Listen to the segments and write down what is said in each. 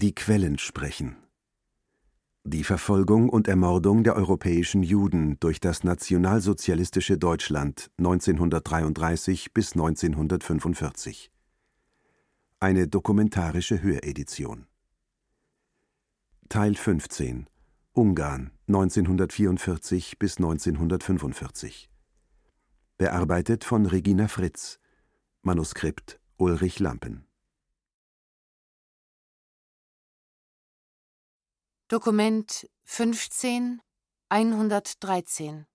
Die Quellen sprechen. Die Verfolgung und Ermordung der europäischen Juden durch das nationalsozialistische Deutschland 1933 bis 1945. Eine dokumentarische Höredition. Teil 15 Ungarn 1944 bis 1945. Bearbeitet von Regina Fritz. Manuskript Ulrich Lampen. Dokument 15 113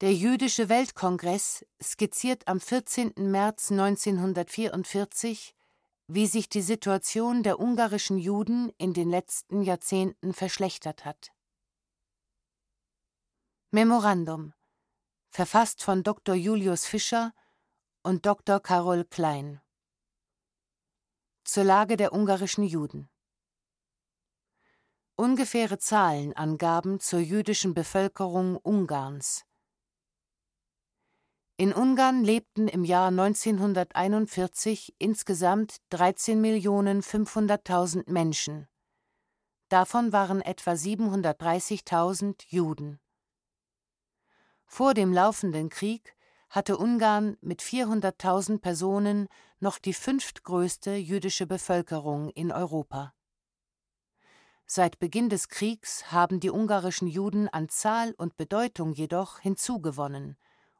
Der Jüdische Weltkongress skizziert am 14. März 1944, wie sich die Situation der ungarischen Juden in den letzten Jahrzehnten verschlechtert hat. Memorandum verfasst von Dr. Julius Fischer und Dr. Karol Klein. Zur Lage der ungarischen Juden. Ungefähre Zahlenangaben zur jüdischen Bevölkerung Ungarns. In Ungarn lebten im Jahr 1941 insgesamt 13.500.000 Menschen. Davon waren etwa 730.000 Juden. Vor dem laufenden Krieg hatte Ungarn mit 400.000 Personen noch die fünftgrößte jüdische Bevölkerung in Europa. Seit Beginn des Kriegs haben die ungarischen Juden an Zahl und Bedeutung jedoch hinzugewonnen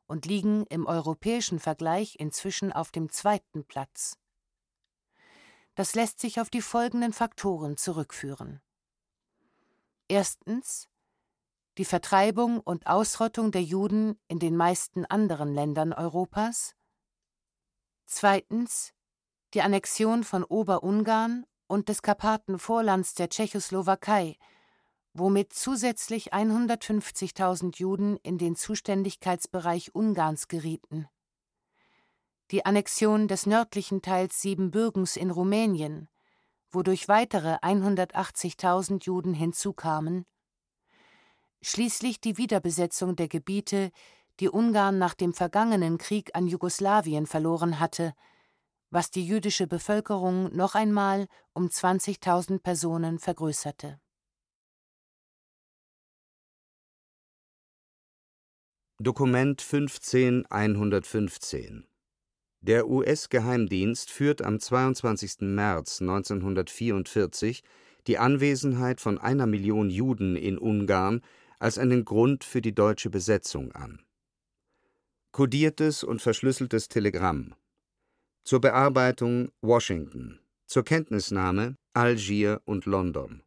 und liegen im europäischen Vergleich inzwischen auf dem zweiten Platz. Das lässt sich auf die folgenden Faktoren zurückführen. Erstens die Vertreibung und Ausrottung der Juden in den meisten anderen Ländern Europas, zweitens die Annexion von Oberungarn und des Karpatenvorlands der Tschechoslowakei, womit zusätzlich 150.000 Juden in den Zuständigkeitsbereich Ungarns gerieten. Die Annexion des nördlichen Teils Siebenbürgens in Rumänien, wodurch weitere 180.000 Juden hinzukamen schließlich die Wiederbesetzung der Gebiete, die Ungarn nach dem vergangenen Krieg an Jugoslawien verloren hatte, was die jüdische Bevölkerung noch einmal um 20.000 Personen vergrößerte. Dokument 15115 Der US-Geheimdienst führt am 22. März 1944 die Anwesenheit von einer Million Juden in Ungarn als einen Grund für die deutsche Besetzung an. Kodiertes und verschlüsseltes Telegramm. Zur Bearbeitung Washington. Zur Kenntnisnahme Algier und London.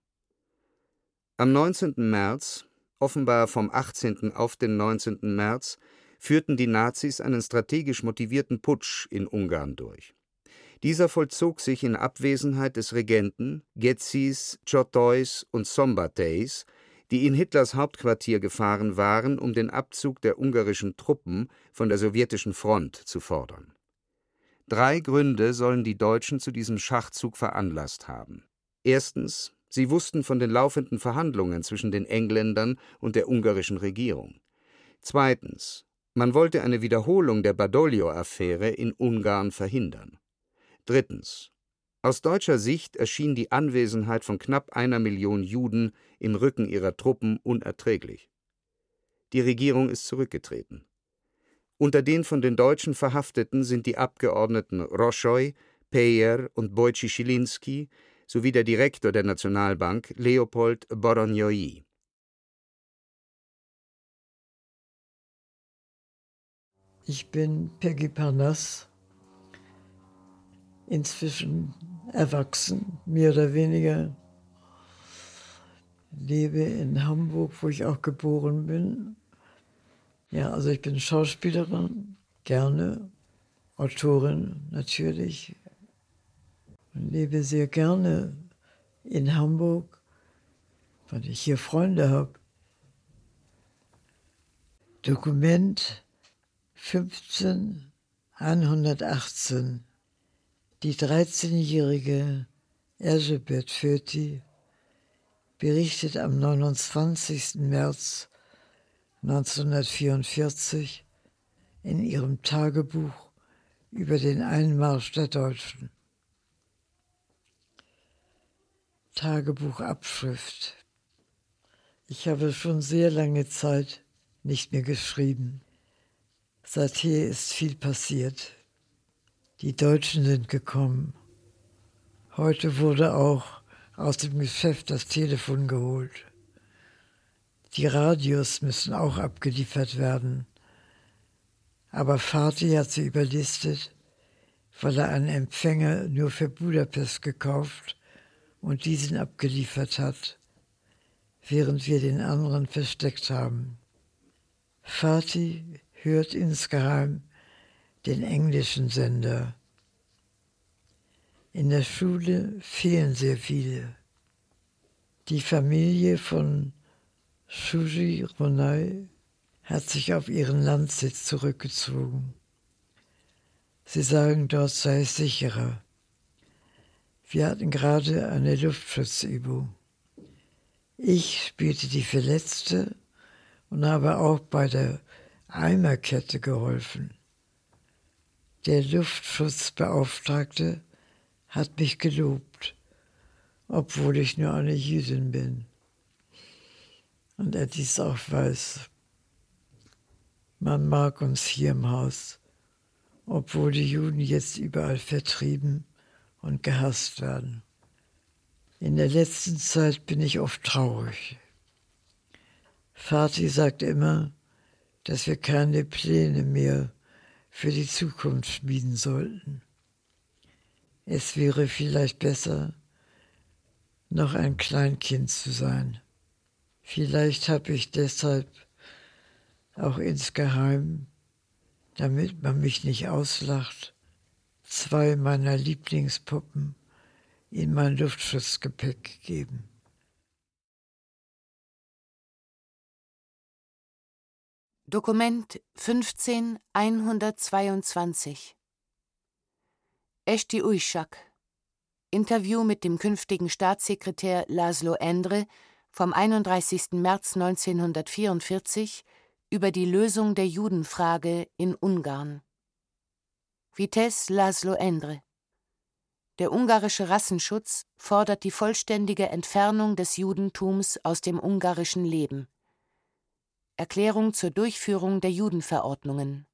Am 19. März, offenbar vom 18. auf den 19. März, führten die Nazis einen strategisch motivierten Putsch in Ungarn durch. Dieser vollzog sich in Abwesenheit des Regenten, Getzis, Chotois und Sombateis die in Hitlers Hauptquartier gefahren waren, um den Abzug der ungarischen Truppen von der sowjetischen Front zu fordern. Drei Gründe sollen die Deutschen zu diesem Schachzug veranlasst haben. Erstens, sie wussten von den laufenden Verhandlungen zwischen den Engländern und der ungarischen Regierung. Zweitens, man wollte eine Wiederholung der Badoglio-Affäre in Ungarn verhindern. Drittens, aus deutscher Sicht erschien die Anwesenheit von knapp einer Million Juden im Rücken ihrer Truppen unerträglich. Die Regierung ist zurückgetreten. Unter den von den Deutschen Verhafteten sind die Abgeordneten Roschoy, Peyer und Wojciech sowie der Direktor der Nationalbank Leopold Boronjoi. Ich bin Peggy Parnass, inzwischen erwachsen, mehr oder weniger. Lebe in Hamburg, wo ich auch geboren bin. Ja, also ich bin Schauspielerin, gerne, Autorin natürlich. Und lebe sehr gerne in Hamburg, weil ich hier Freunde habe. Dokument 15 118 die 13-jährige Elisabeth Föti berichtet am 29. März 1944 in ihrem Tagebuch über den Einmarsch der Deutschen. Tagebuchabschrift. Ich habe schon sehr lange Zeit nicht mehr geschrieben. Seither ist viel passiert. Die Deutschen sind gekommen. Heute wurde auch aus dem Geschäft das Telefon geholt. Die Radios müssen auch abgeliefert werden. Aber Vati hat sie überlistet, weil er einen Empfänger nur für Budapest gekauft und diesen abgeliefert hat, während wir den anderen versteckt haben. Vati hört insgeheim den englischen Sender. In der Schule fehlen sehr viele. Die Familie von Shuji Ronai hat sich auf ihren Landsitz zurückgezogen. Sie sagen, dort sei es sicherer. Wir hatten gerade eine Luftschutzübung. Ich spielte die Verletzte und habe auch bei der Eimerkette geholfen. Der Luftschutzbeauftragte hat mich gelobt, obwohl ich nur eine Jüdin bin. Und er dies auch weiß. Man mag uns hier im Haus, obwohl die Juden jetzt überall vertrieben und gehasst werden. In der letzten Zeit bin ich oft traurig. Vati sagt immer, dass wir keine Pläne mehr für die Zukunft schmieden sollten. Es wäre vielleicht besser, noch ein Kleinkind zu sein. Vielleicht habe ich deshalb auch insgeheim, damit man mich nicht auslacht, zwei meiner Lieblingspuppen in mein Luftschutzgepäck gegeben. Dokument 15122 Eshti Uyshak Interview mit dem künftigen Staatssekretär Laszlo Endre vom 31. März 1944 über die Lösung der Judenfrage in Ungarn. Vitesse Laszlo Endre Der ungarische Rassenschutz fordert die vollständige Entfernung des Judentums aus dem ungarischen Leben. Erklärung zur Durchführung der Judenverordnungen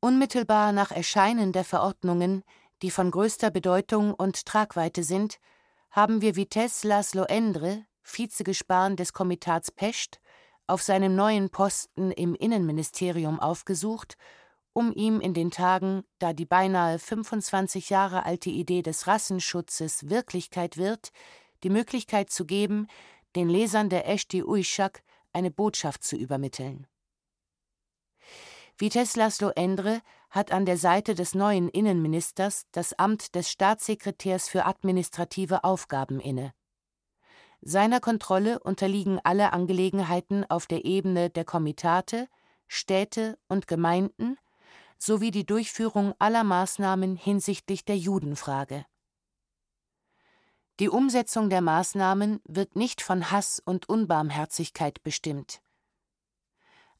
Unmittelbar nach Erscheinen der Verordnungen, die von größter Bedeutung und Tragweite sind, haben wir Vitesse Laszlo Endre, Vizegespan des Komitats Pest, auf seinem neuen Posten im Innenministerium aufgesucht, um ihm in den Tagen, da die beinahe 25 Jahre alte Idee des Rassenschutzes Wirklichkeit wird, die Möglichkeit zu geben, den Lesern der Eschti Uishak eine Botschaft zu übermitteln. Vitesse Laszlo Endre hat an der Seite des neuen Innenministers das Amt des Staatssekretärs für administrative Aufgaben inne. Seiner Kontrolle unterliegen alle Angelegenheiten auf der Ebene der Komitate, Städte und Gemeinden sowie die Durchführung aller Maßnahmen hinsichtlich der Judenfrage. Die Umsetzung der Maßnahmen wird nicht von Hass und Unbarmherzigkeit bestimmt.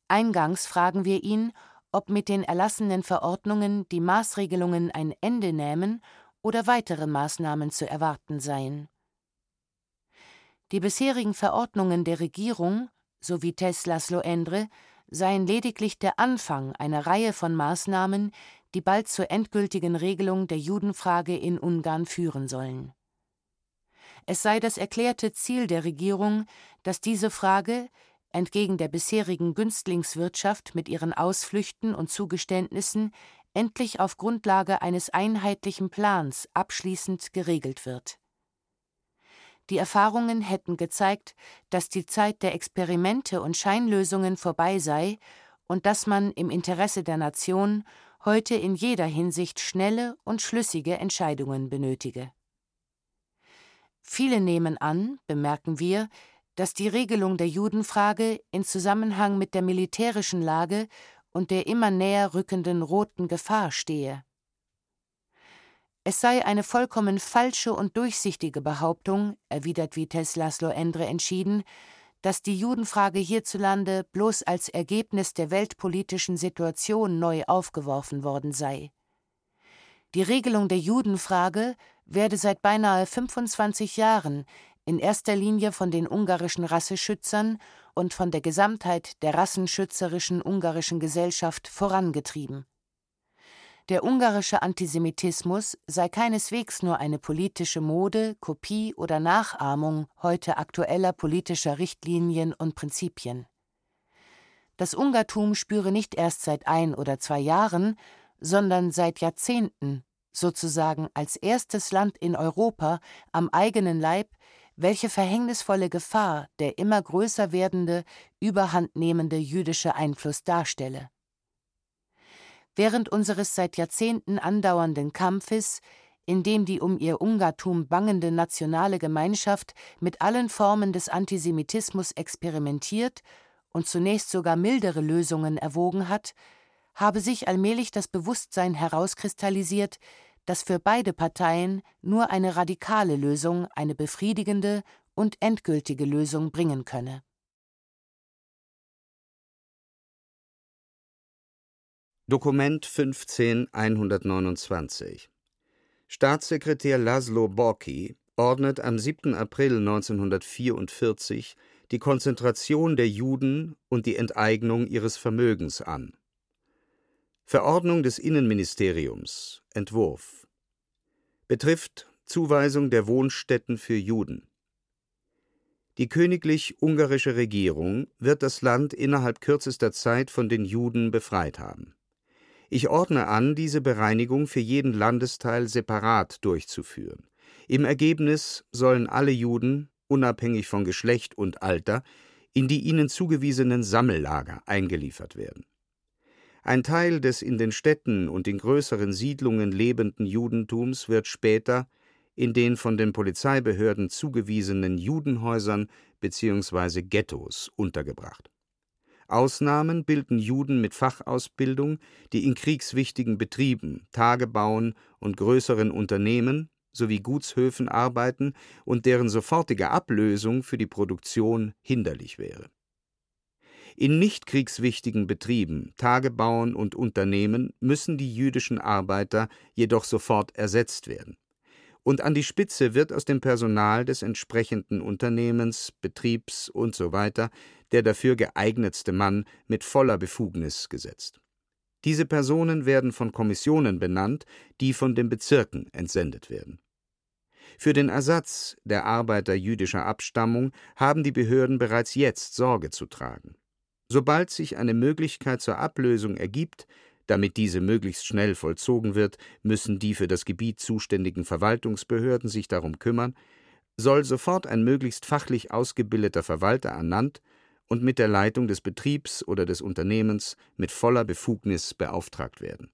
Eingangs fragen wir ihn, ob mit den erlassenen Verordnungen die Maßregelungen ein Ende nähmen oder weitere Maßnahmen zu erwarten seien. Die bisherigen Verordnungen der Regierung, so wie Teslas Endre, seien lediglich der Anfang einer Reihe von Maßnahmen, die bald zur endgültigen Regelung der Judenfrage in Ungarn führen sollen. Es sei das erklärte Ziel der Regierung, dass diese Frage, entgegen der bisherigen Günstlingswirtschaft mit ihren Ausflüchten und Zugeständnissen endlich auf Grundlage eines einheitlichen Plans abschließend geregelt wird. Die Erfahrungen hätten gezeigt, dass die Zeit der Experimente und Scheinlösungen vorbei sei und dass man im Interesse der Nation heute in jeder Hinsicht schnelle und schlüssige Entscheidungen benötige. Viele nehmen an, bemerken wir, dass die Regelung der Judenfrage in Zusammenhang mit der militärischen Lage und der immer näher rückenden roten Gefahr stehe. Es sei eine vollkommen falsche und durchsichtige Behauptung, erwidert Vitesse Laszlo Endre entschieden, dass die Judenfrage hierzulande bloß als Ergebnis der weltpolitischen Situation neu aufgeworfen worden sei. Die Regelung der Judenfrage werde seit beinahe 25 Jahren in erster Linie von den ungarischen Rasseschützern und von der Gesamtheit der rassenschützerischen ungarischen Gesellschaft vorangetrieben. Der ungarische Antisemitismus sei keineswegs nur eine politische Mode, Kopie oder Nachahmung heute aktueller politischer Richtlinien und Prinzipien. Das Ungartum spüre nicht erst seit ein oder zwei Jahren, sondern seit Jahrzehnten, sozusagen als erstes Land in Europa, am eigenen Leib, welche verhängnisvolle Gefahr der immer größer werdende, überhandnehmende jüdische Einfluss darstelle. Während unseres seit Jahrzehnten andauernden Kampfes, in dem die um ihr Ungartum bangende nationale Gemeinschaft mit allen Formen des Antisemitismus experimentiert und zunächst sogar mildere Lösungen erwogen hat, habe sich allmählich das Bewusstsein herauskristallisiert, dass für beide Parteien nur eine radikale Lösung eine befriedigende und endgültige Lösung bringen könne. Dokument 15129 Staatssekretär Laszlo Borki ordnet am 7. April 1944 die Konzentration der Juden und die Enteignung ihres Vermögens an. Verordnung des Innenministeriums Entwurf betrifft Zuweisung der Wohnstätten für Juden. Die königlich-ungarische Regierung wird das Land innerhalb kürzester Zeit von den Juden befreit haben. Ich ordne an, diese Bereinigung für jeden Landesteil separat durchzuführen. Im Ergebnis sollen alle Juden, unabhängig von Geschlecht und Alter, in die ihnen zugewiesenen Sammellager eingeliefert werden. Ein Teil des in den Städten und in größeren Siedlungen lebenden Judentums wird später in den von den Polizeibehörden zugewiesenen Judenhäusern bzw. Ghettos untergebracht. Ausnahmen bilden Juden mit Fachausbildung, die in kriegswichtigen Betrieben, Tagebauen und größeren Unternehmen sowie Gutshöfen arbeiten und deren sofortige Ablösung für die Produktion hinderlich wäre in nicht kriegswichtigen Betrieben, Tagebauen und Unternehmen müssen die jüdischen Arbeiter jedoch sofort ersetzt werden. Und an die Spitze wird aus dem Personal des entsprechenden Unternehmens, Betriebs usw. So der dafür geeignetste Mann mit voller Befugnis gesetzt. Diese Personen werden von Kommissionen benannt, die von den Bezirken entsendet werden. Für den Ersatz der Arbeiter jüdischer Abstammung haben die Behörden bereits jetzt Sorge zu tragen. Sobald sich eine Möglichkeit zur Ablösung ergibt, damit diese möglichst schnell vollzogen wird, müssen die für das Gebiet zuständigen Verwaltungsbehörden sich darum kümmern, soll sofort ein möglichst fachlich ausgebildeter Verwalter ernannt und mit der Leitung des Betriebs oder des Unternehmens mit voller Befugnis beauftragt werden.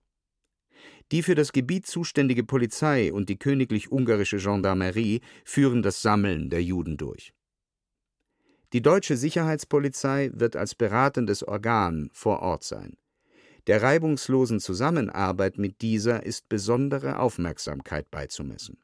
Die für das Gebiet zuständige Polizei und die königlich-ungarische Gendarmerie führen das Sammeln der Juden durch. Die deutsche Sicherheitspolizei wird als beratendes Organ vor Ort sein. Der reibungslosen Zusammenarbeit mit dieser ist besondere Aufmerksamkeit beizumessen.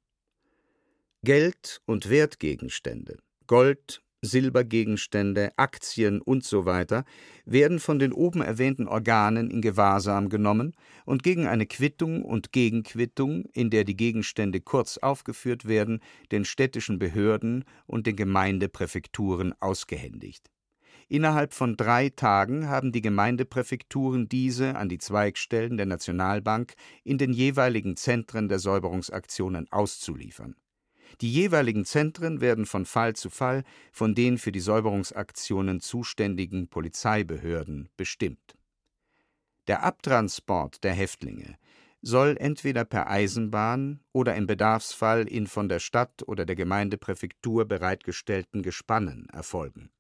Geld und Wertgegenstände, Gold, Silbergegenstände, Aktien usw. So werden von den oben erwähnten Organen in Gewahrsam genommen und gegen eine Quittung und Gegenquittung, in der die Gegenstände kurz aufgeführt werden, den städtischen Behörden und den Gemeindepräfekturen ausgehändigt. Innerhalb von drei Tagen haben die Gemeindepräfekturen diese an die Zweigstellen der Nationalbank in den jeweiligen Zentren der Säuberungsaktionen auszuliefern die jeweiligen Zentren werden von Fall zu Fall von den für die Säuberungsaktionen zuständigen Polizeibehörden bestimmt. Der Abtransport der Häftlinge soll entweder per Eisenbahn oder im Bedarfsfall in von der Stadt oder der Gemeindepräfektur bereitgestellten Gespannen erfolgen.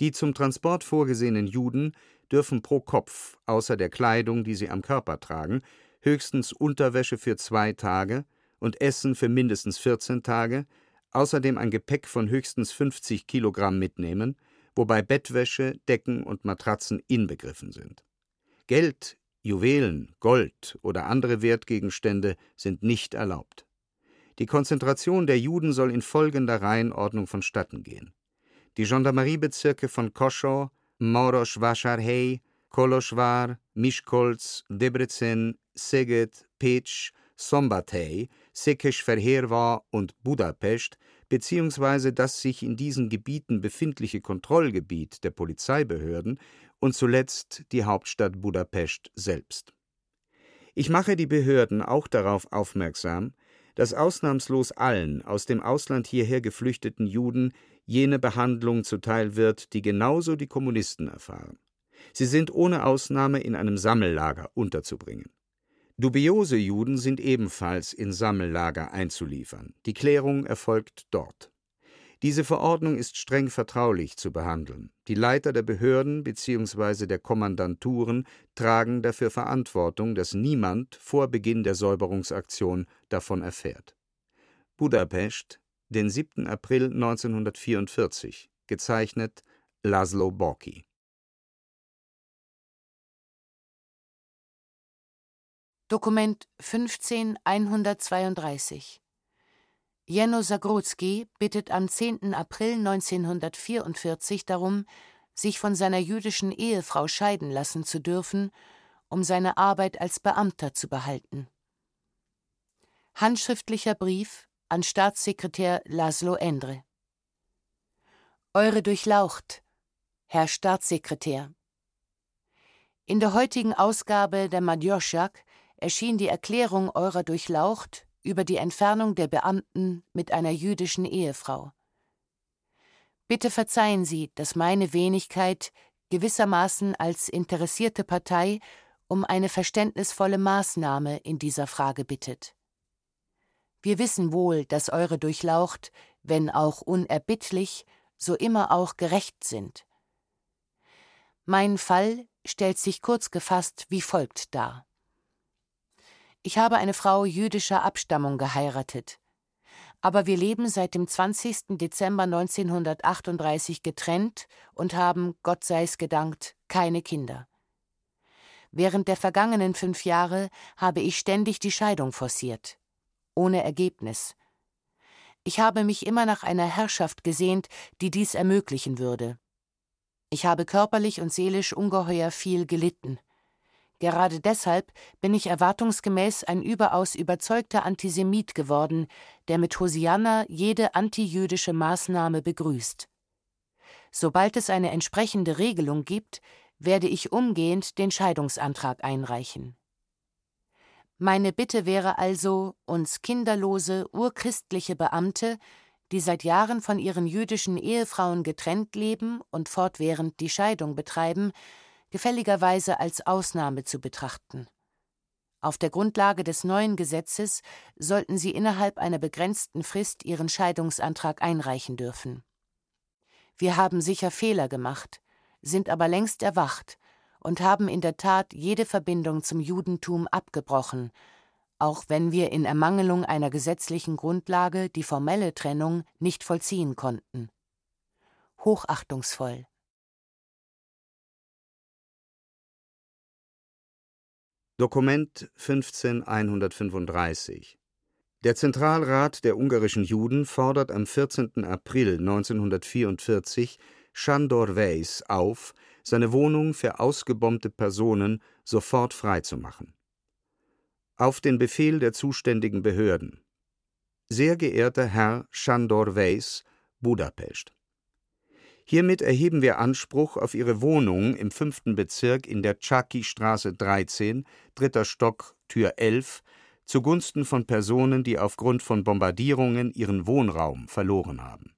Die zum Transport vorgesehenen Juden dürfen pro Kopf außer der Kleidung, die sie am Körper tragen, höchstens Unterwäsche für zwei Tage und Essen für mindestens 14 Tage, außerdem ein Gepäck von höchstens 50 Kilogramm mitnehmen, wobei Bettwäsche, Decken und Matratzen inbegriffen sind. Geld, Juwelen, Gold oder andere Wertgegenstände sind nicht erlaubt. Die Konzentration der Juden soll in folgender Reihenordnung vonstatten gehen. Die Gendarmeriebezirke von Koschow, Morosch-Wascharhei, Koloschwar, Mischkolz, Debrecen, Szeged, Pécs, Szombathely, Székesfehérvár und Budapest beziehungsweise das sich in diesen Gebieten befindliche Kontrollgebiet der Polizeibehörden und zuletzt die Hauptstadt Budapest selbst. Ich mache die Behörden auch darauf aufmerksam, dass ausnahmslos allen aus dem Ausland hierher geflüchteten Juden jene Behandlung zuteil wird, die genauso die Kommunisten erfahren. Sie sind ohne Ausnahme in einem Sammellager unterzubringen. Dubiose Juden sind ebenfalls in Sammellager einzuliefern. Die Klärung erfolgt dort. Diese Verordnung ist streng vertraulich zu behandeln. Die Leiter der Behörden bzw. der Kommandanturen tragen dafür Verantwortung, dass niemand vor Beginn der Säuberungsaktion davon erfährt. Budapest, den 7. April 1944, gezeichnet Laszlo Borki Dokument 15132 Jeno Zagrodzki bittet am 10. April 1944 darum, sich von seiner jüdischen Ehefrau scheiden lassen zu dürfen, um seine Arbeit als Beamter zu behalten. Handschriftlicher Brief an Staatssekretär Laszlo Endre. Eure Durchlaucht, Herr Staatssekretär. In der heutigen Ausgabe der Madjoschak erschien die Erklärung eurer Durchlaucht über die Entfernung der Beamten mit einer jüdischen Ehefrau. Bitte verzeihen Sie, dass meine Wenigkeit gewissermaßen als interessierte Partei um eine verständnisvolle Maßnahme in dieser Frage bittet. Wir wissen wohl, dass eure Durchlaucht, wenn auch unerbittlich, so immer auch gerecht sind. Mein Fall stellt sich kurz gefasst wie folgt dar. Ich habe eine Frau jüdischer Abstammung geheiratet. Aber wir leben seit dem 20. Dezember 1938 getrennt und haben, Gott sei's gedankt, keine Kinder. Während der vergangenen fünf Jahre habe ich ständig die Scheidung forciert. Ohne Ergebnis. Ich habe mich immer nach einer Herrschaft gesehnt, die dies ermöglichen würde. Ich habe körperlich und seelisch ungeheuer viel gelitten. Gerade deshalb bin ich erwartungsgemäß ein überaus überzeugter Antisemit geworden, der mit Hosianna jede antijüdische Maßnahme begrüßt. Sobald es eine entsprechende Regelung gibt, werde ich umgehend den Scheidungsantrag einreichen. Meine Bitte wäre also, uns kinderlose, urchristliche Beamte, die seit Jahren von ihren jüdischen Ehefrauen getrennt leben und fortwährend die Scheidung betreiben, gefälligerweise als Ausnahme zu betrachten. Auf der Grundlage des neuen Gesetzes sollten sie innerhalb einer begrenzten Frist ihren Scheidungsantrag einreichen dürfen. Wir haben sicher Fehler gemacht, sind aber längst erwacht und haben in der Tat jede Verbindung zum Judentum abgebrochen, auch wenn wir in Ermangelung einer gesetzlichen Grundlage die formelle Trennung nicht vollziehen konnten. Hochachtungsvoll Dokument 15135 Der Zentralrat der ungarischen Juden fordert am 14. April 1944 Sándor Weiss auf, seine Wohnung für ausgebombte Personen sofort freizumachen. Auf den Befehl der zuständigen Behörden. Sehr geehrter Herr Sándor Weiss, Budapest Hiermit erheben wir Anspruch auf Ihre Wohnung im fünften Bezirk in der Czaki-Straße 13, dritter Stock, Tür 11, zugunsten von Personen, die aufgrund von Bombardierungen ihren Wohnraum verloren haben.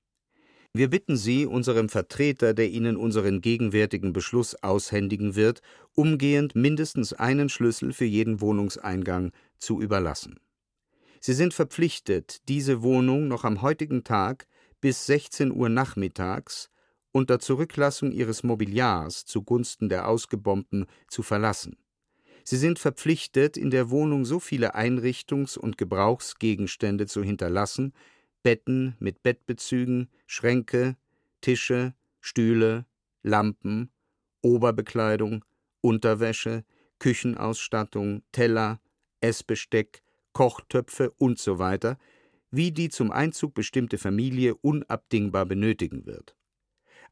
Wir bitten Sie, unserem Vertreter, der Ihnen unseren gegenwärtigen Beschluss aushändigen wird, umgehend mindestens einen Schlüssel für jeden Wohnungseingang zu überlassen. Sie sind verpflichtet, diese Wohnung noch am heutigen Tag bis 16 Uhr nachmittags unter Zurücklassung ihres Mobiliars zugunsten der Ausgebombten zu verlassen. Sie sind verpflichtet, in der Wohnung so viele Einrichtungs- und Gebrauchsgegenstände zu hinterlassen, Betten mit Bettbezügen, Schränke, Tische, Stühle, Lampen, Oberbekleidung, Unterwäsche, Küchenausstattung, Teller, Essbesteck, Kochtöpfe usw., so wie die zum Einzug bestimmte Familie unabdingbar benötigen wird.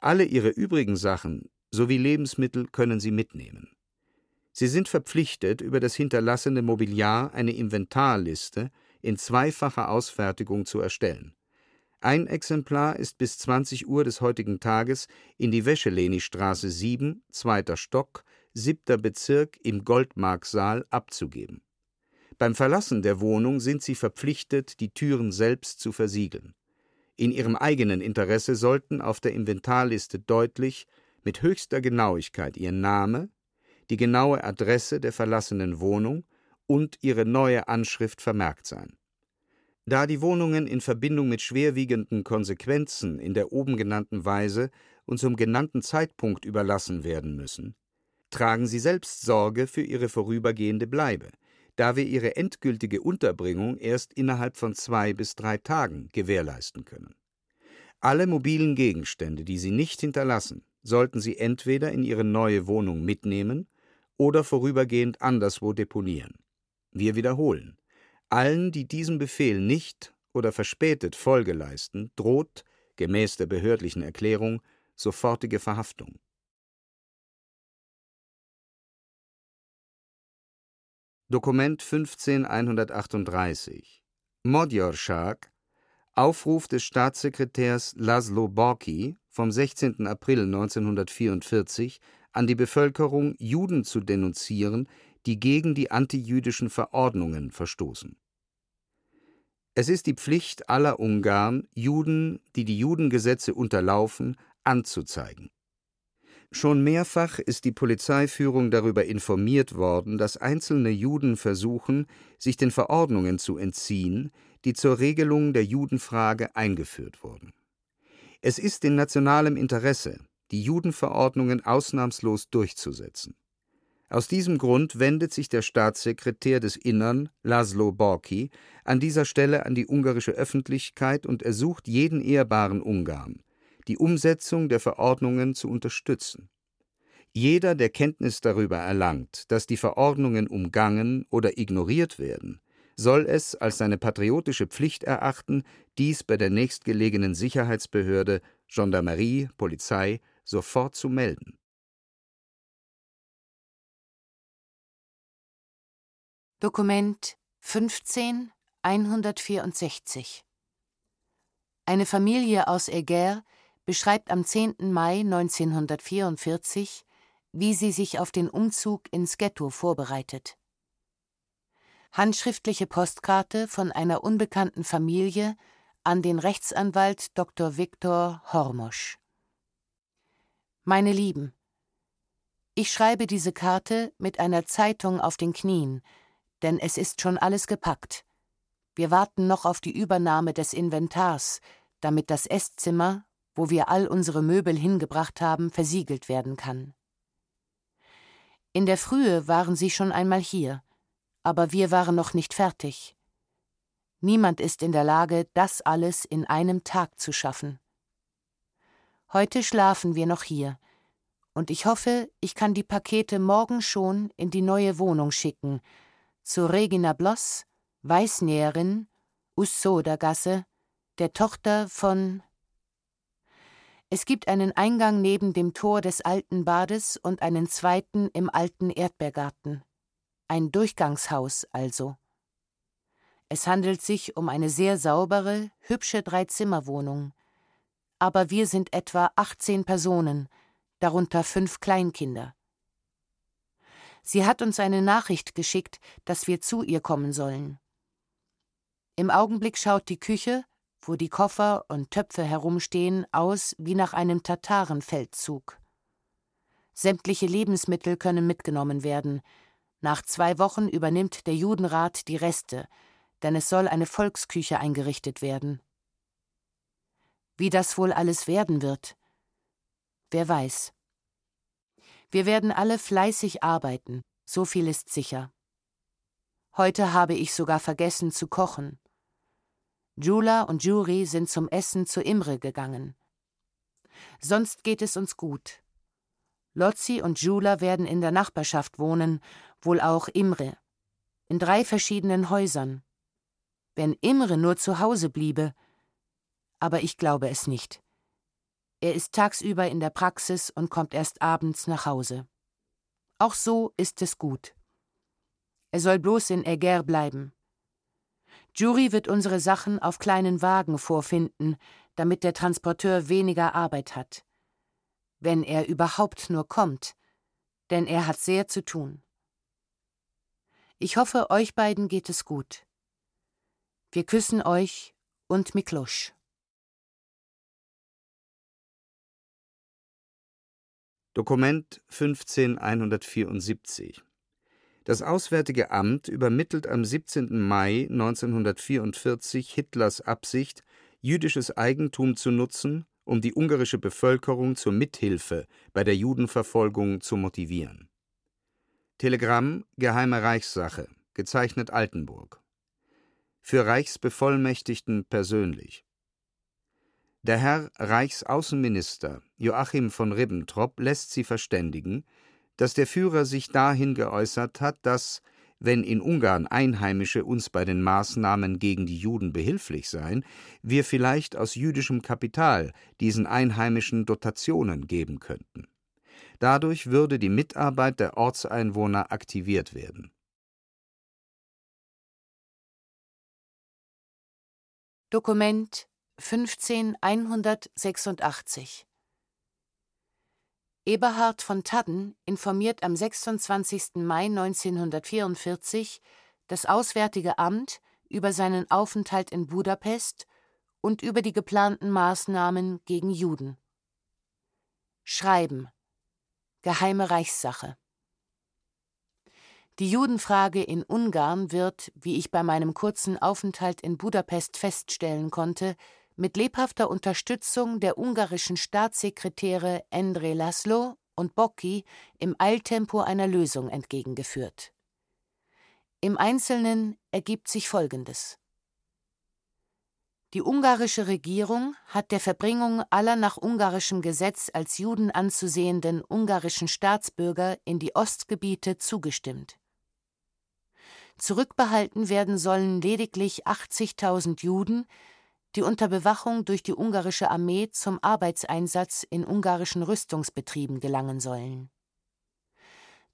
Alle ihre übrigen Sachen sowie Lebensmittel können sie mitnehmen. Sie sind verpflichtet, über das hinterlassene Mobiliar eine Inventarliste in zweifacher Ausfertigung zu erstellen. Ein Exemplar ist bis 20 Uhr des heutigen Tages in die Wescheleni-Straße 7, zweiter Stock, siebter Bezirk im Goldmarksaal abzugeben. Beim Verlassen der Wohnung sind Sie verpflichtet, die Türen selbst zu versiegeln. In Ihrem eigenen Interesse sollten auf der Inventarliste deutlich, mit höchster Genauigkeit Ihr Name, die genaue Adresse der verlassenen Wohnung und ihre neue Anschrift vermerkt sein. Da die Wohnungen in Verbindung mit schwerwiegenden Konsequenzen in der oben genannten Weise und zum genannten Zeitpunkt überlassen werden müssen, tragen Sie selbst Sorge für Ihre vorübergehende Bleibe, da wir Ihre endgültige Unterbringung erst innerhalb von zwei bis drei Tagen gewährleisten können. Alle mobilen Gegenstände, die Sie nicht hinterlassen, sollten Sie entweder in Ihre neue Wohnung mitnehmen oder vorübergehend anderswo deponieren. Wir wiederholen. Allen, die diesem Befehl nicht oder verspätet Folge leisten, droht, gemäß der behördlichen Erklärung, sofortige Verhaftung. Dokument 15138 Modjorschak Aufruf des Staatssekretärs Laszlo Borki vom 16. April 1944 an die Bevölkerung, Juden zu denunzieren, die gegen die antijüdischen Verordnungen verstoßen. Es ist die Pflicht aller Ungarn, Juden, die die Judengesetze unterlaufen, anzuzeigen. Schon mehrfach ist die Polizeiführung darüber informiert worden, dass einzelne Juden versuchen, sich den Verordnungen zu entziehen, die zur Regelung der Judenfrage eingeführt wurden. Es ist in nationalem Interesse, die Judenverordnungen ausnahmslos durchzusetzen. Aus diesem Grund wendet sich der Staatssekretär des Innern, Laszlo Borki, an dieser Stelle an die ungarische Öffentlichkeit und ersucht jeden ehrbaren Ungarn, die Umsetzung der Verordnungen zu unterstützen. Jeder, der Kenntnis darüber erlangt, dass die Verordnungen umgangen oder ignoriert werden, soll es als seine patriotische Pflicht erachten, dies bei der nächstgelegenen Sicherheitsbehörde, Gendarmerie, Polizei sofort zu melden. Dokument 15 164 Eine Familie aus Eger beschreibt am 10. Mai 1944, wie sie sich auf den Umzug ins Ghetto vorbereitet. Handschriftliche Postkarte von einer unbekannten Familie an den Rechtsanwalt Dr. Viktor Hormosch. Meine Lieben, ich schreibe diese Karte mit einer Zeitung auf den Knien, denn es ist schon alles gepackt. Wir warten noch auf die Übernahme des Inventars, damit das Esszimmer, wo wir all unsere Möbel hingebracht haben, versiegelt werden kann. In der Frühe waren sie schon einmal hier, aber wir waren noch nicht fertig. Niemand ist in der Lage, das alles in einem Tag zu schaffen. Heute schlafen wir noch hier, und ich hoffe, ich kann die Pakete morgen schon in die neue Wohnung schicken, zu Regina Bloss, Weißnäherin, Ussoda-Gasse, der Tochter von. Es gibt einen Eingang neben dem Tor des alten Bades und einen zweiten im alten Erdbeergarten. Ein Durchgangshaus also. Es handelt sich um eine sehr saubere, hübsche Dreizimmerwohnung aber wir sind etwa 18 Personen, darunter fünf Kleinkinder. Sie hat uns eine Nachricht geschickt, dass wir zu ihr kommen sollen. Im Augenblick schaut die Küche, wo die Koffer und Töpfe herumstehen, aus wie nach einem Tatarenfeldzug. Sämtliche Lebensmittel können mitgenommen werden. Nach zwei Wochen übernimmt der Judenrat die Reste, denn es soll eine Volksküche eingerichtet werden. Wie das wohl alles werden wird, wer weiß. Wir werden alle fleißig arbeiten, so viel ist sicher. Heute habe ich sogar vergessen zu kochen. Jula und Juri sind zum Essen zu Imre gegangen. Sonst geht es uns gut. Lotzi und Jula werden in der Nachbarschaft wohnen, wohl auch Imre. In drei verschiedenen Häusern. Wenn Imre nur zu Hause bliebe, aber ich glaube es nicht. Er ist tagsüber in der Praxis und kommt erst abends nach Hause. Auch so ist es gut. Er soll bloß in Eger bleiben. Jury wird unsere Sachen auf kleinen Wagen vorfinden, damit der Transporteur weniger Arbeit hat. Wenn er überhaupt nur kommt, denn er hat sehr zu tun. Ich hoffe, euch beiden geht es gut. Wir küssen euch und Miklosch. Dokument 15174 Das Auswärtige Amt übermittelt am 17. Mai 1944 Hitlers Absicht, jüdisches Eigentum zu nutzen, um die ungarische Bevölkerung zur Mithilfe bei der Judenverfolgung zu motivieren. Telegramm Geheime Reichssache, gezeichnet Altenburg. Für Reichsbevollmächtigten persönlich. Der Herr Reichsaußenminister Joachim von Ribbentrop lässt Sie verständigen, dass der Führer sich dahin geäußert hat, dass, wenn in Ungarn Einheimische uns bei den Maßnahmen gegen die Juden behilflich seien, wir vielleicht aus jüdischem Kapital diesen Einheimischen Dotationen geben könnten. Dadurch würde die Mitarbeit der Ortseinwohner aktiviert werden. Dokument 15186 Eberhard von Tadden informiert am 26. Mai 1944 das Auswärtige Amt über seinen Aufenthalt in Budapest und über die geplanten Maßnahmen gegen Juden. Schreiben Geheime Reichssache die Judenfrage in Ungarn wird, wie ich bei meinem kurzen Aufenthalt in Budapest feststellen konnte, mit lebhafter Unterstützung der ungarischen Staatssekretäre Endre Laszlo und Bocki im Eiltempo einer Lösung entgegengeführt. Im Einzelnen ergibt sich Folgendes. Die ungarische Regierung hat der Verbringung aller nach ungarischem Gesetz als Juden anzusehenden ungarischen Staatsbürger in die Ostgebiete zugestimmt. Zurückbehalten werden sollen lediglich 80.000 Juden, die unter Bewachung durch die ungarische Armee zum Arbeitseinsatz in ungarischen Rüstungsbetrieben gelangen sollen.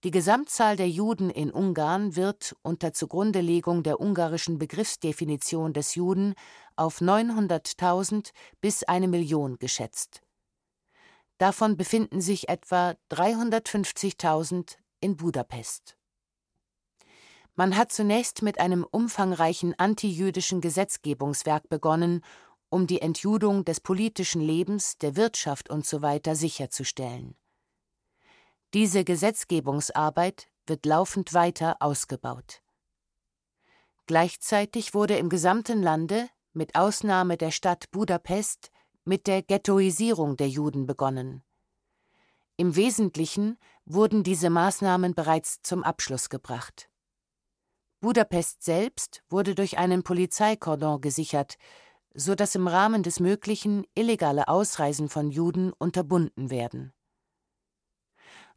Die Gesamtzahl der Juden in Ungarn wird unter Zugrundelegung der ungarischen Begriffsdefinition des Juden auf 900.000 bis eine Million geschätzt. Davon befinden sich etwa 350.000 in Budapest. Man hat zunächst mit einem umfangreichen antijüdischen Gesetzgebungswerk begonnen, um die Entjudung des politischen Lebens, der Wirtschaft usw. So sicherzustellen. Diese Gesetzgebungsarbeit wird laufend weiter ausgebaut. Gleichzeitig wurde im gesamten Lande, mit Ausnahme der Stadt Budapest, mit der Ghettoisierung der Juden begonnen. Im Wesentlichen wurden diese Maßnahmen bereits zum Abschluss gebracht. Budapest selbst wurde durch einen Polizeikordon gesichert, so dass im Rahmen des Möglichen illegale Ausreisen von Juden unterbunden werden.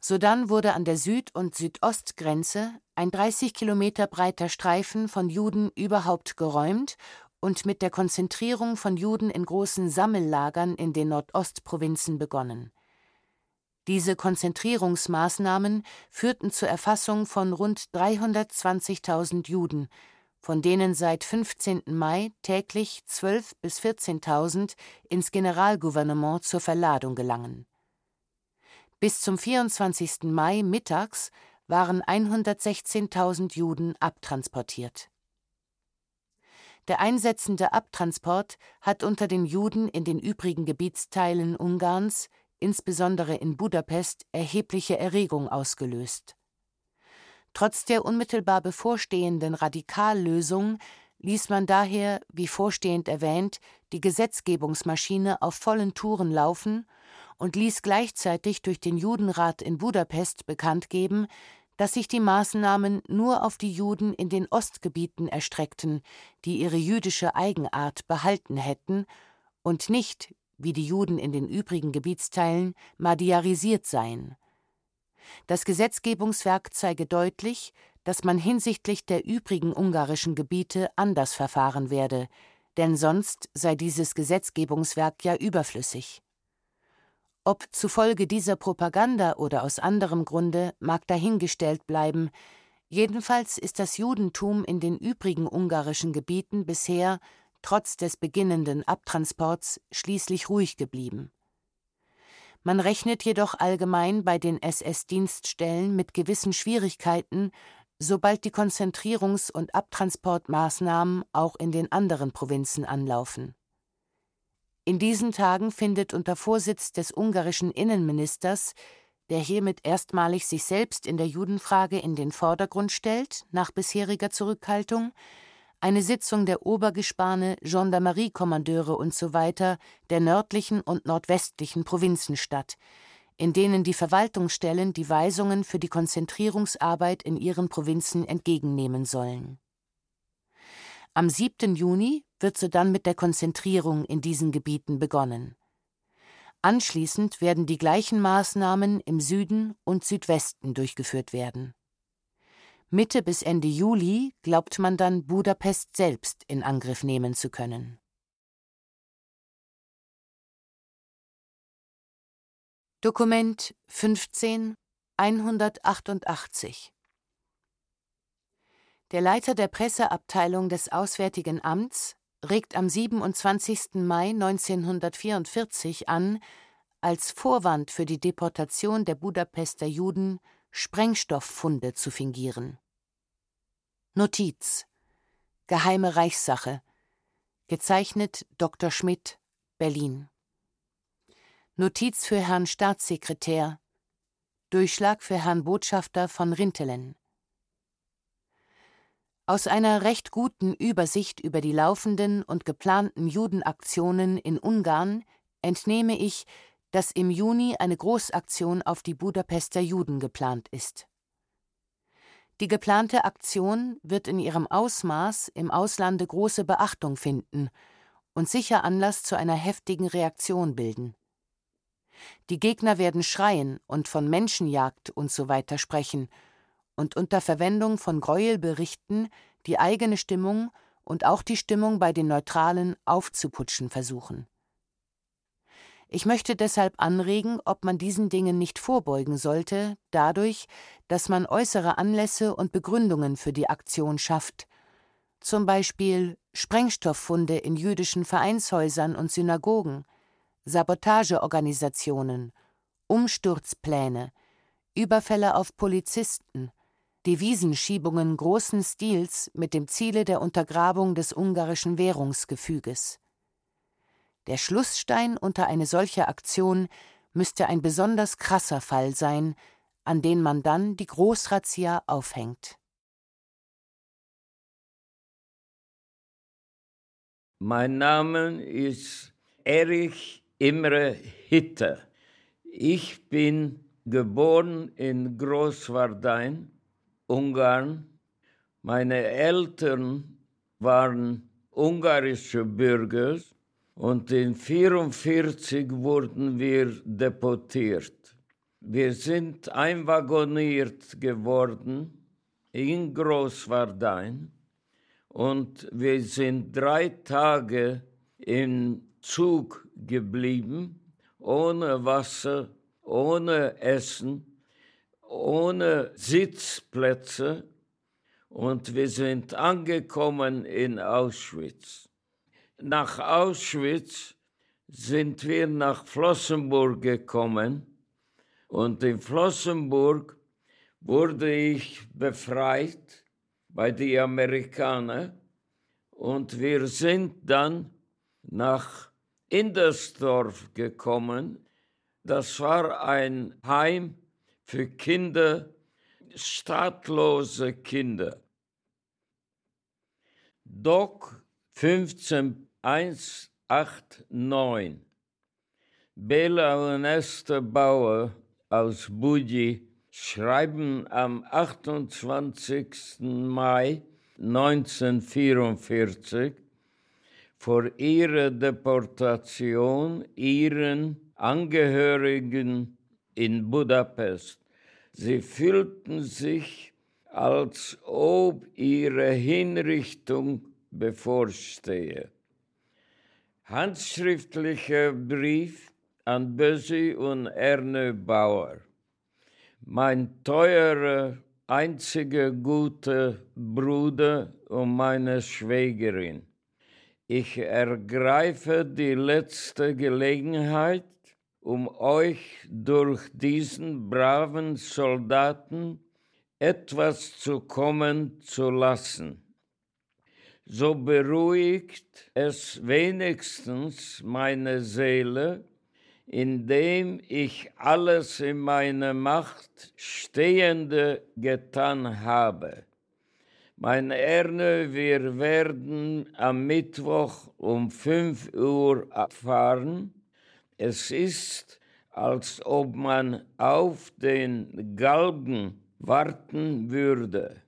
Sodann wurde an der Süd- und Südostgrenze ein 30 Kilometer breiter Streifen von Juden überhaupt geräumt und mit der Konzentrierung von Juden in großen Sammellagern in den Nordostprovinzen begonnen diese Konzentrierungsmaßnahmen führten zur Erfassung von rund 320.000 Juden, von denen seit 15. Mai täglich 12.000 bis 14.000 ins Generalgouvernement zur Verladung gelangen. Bis zum 24. Mai mittags waren 116.000 Juden abtransportiert. Der einsetzende Abtransport hat unter den Juden in den übrigen Gebietsteilen Ungarns insbesondere in Budapest, erhebliche Erregung ausgelöst. Trotz der unmittelbar bevorstehenden Radikallösung ließ man daher, wie vorstehend erwähnt, die Gesetzgebungsmaschine auf vollen Touren laufen und ließ gleichzeitig durch den Judenrat in Budapest bekannt geben, dass sich die Maßnahmen nur auf die Juden in den Ostgebieten erstreckten, die ihre jüdische Eigenart behalten hätten, und nicht, wie die Juden in den übrigen Gebietsteilen, madiarisiert seien. Das Gesetzgebungswerk zeige deutlich, dass man hinsichtlich der übrigen ungarischen Gebiete anders verfahren werde, denn sonst sei dieses Gesetzgebungswerk ja überflüssig. Ob zufolge dieser Propaganda oder aus anderem Grunde mag dahingestellt bleiben, jedenfalls ist das Judentum in den übrigen ungarischen Gebieten bisher, trotz des beginnenden Abtransports, schließlich ruhig geblieben. Man rechnet jedoch allgemein bei den SS-Dienststellen mit gewissen Schwierigkeiten, sobald die Konzentrierungs- und Abtransportmaßnahmen auch in den anderen Provinzen anlaufen. In diesen Tagen findet unter Vorsitz des ungarischen Innenministers, der hiermit erstmalig sich selbst in der Judenfrage in den Vordergrund stellt, nach bisheriger Zurückhaltung, eine Sitzung der Obergespane, Gendarmeriekommandeure usw. Der nördlichen und nordwestlichen Provinzen statt, in denen die Verwaltungsstellen die Weisungen für die Konzentrierungsarbeit in ihren Provinzen entgegennehmen sollen. Am 7. Juni wird sodann mit der Konzentrierung in diesen Gebieten begonnen. Anschließend werden die gleichen Maßnahmen im Süden und Südwesten durchgeführt werden. Mitte bis Ende Juli glaubt man dann Budapest selbst in Angriff nehmen zu können. Dokument 15 188 Der Leiter der Presseabteilung des Auswärtigen Amts regt am 27. Mai 1944 an, als Vorwand für die Deportation der Budapester Juden Sprengstofffunde zu fingieren. Notiz Geheime Reichssache Gezeichnet Dr. Schmidt, Berlin Notiz für Herrn Staatssekretär. Durchschlag für Herrn Botschafter von Rintelen. Aus einer recht guten Übersicht über die laufenden und geplanten Judenaktionen in Ungarn entnehme ich, dass im Juni eine Großaktion auf die Budapester Juden geplant ist. Die geplante Aktion wird in ihrem Ausmaß im Auslande große Beachtung finden und sicher Anlass zu einer heftigen Reaktion bilden. Die Gegner werden schreien und von Menschenjagd und so sprechen und unter Verwendung von Gräuelberichten die eigene Stimmung und auch die Stimmung bei den Neutralen aufzuputschen versuchen. Ich möchte deshalb anregen, ob man diesen Dingen nicht vorbeugen sollte, dadurch, dass man äußere Anlässe und Begründungen für die Aktion schafft, zum Beispiel Sprengstofffunde in jüdischen Vereinshäusern und Synagogen, Sabotageorganisationen, Umsturzpläne, Überfälle auf Polizisten, Devisenschiebungen großen Stils mit dem Ziele der Untergrabung des ungarischen Währungsgefüges. Der Schlussstein unter eine solche Aktion müsste ein besonders krasser Fall sein, an den man dann die Großrazzia aufhängt. Mein Name ist Erich Imre Hitte. Ich bin geboren in Großwardein, Ungarn. Meine Eltern waren ungarische Bürger und in 1944 wurden wir deportiert. Wir sind einwagoniert geworden in Großwardein und wir sind drei Tage in Zug geblieben, ohne Wasser, ohne Essen, ohne Sitzplätze und wir sind angekommen in Auschwitz. Nach Auschwitz sind wir nach Flossenburg gekommen und in Flossenburg wurde ich befreit bei den Amerikanern und wir sind dann nach Indersdorf gekommen. Das war ein Heim für Kinder, staatlose Kinder. Doc 15189 Bela und Esther Bauer aus Budi schreiben am 28. Mai 1944 vor ihrer Deportation ihren Angehörigen in Budapest. Sie fühlten sich, als ob ihre Hinrichtung bevorstehe. Handschriftlicher Brief an Bösi und Erne Bauer. Mein teurer, einziger guter Bruder und meine Schwägerin. Ich ergreife die letzte Gelegenheit, um euch durch diesen braven Soldaten etwas zu kommen zu lassen. So beruhigt es wenigstens meine Seele, indem ich alles in meiner Macht Stehende getan habe. Mein Erne, wir werden am Mittwoch um 5 Uhr abfahren. Es ist, als ob man auf den Galgen warten würde.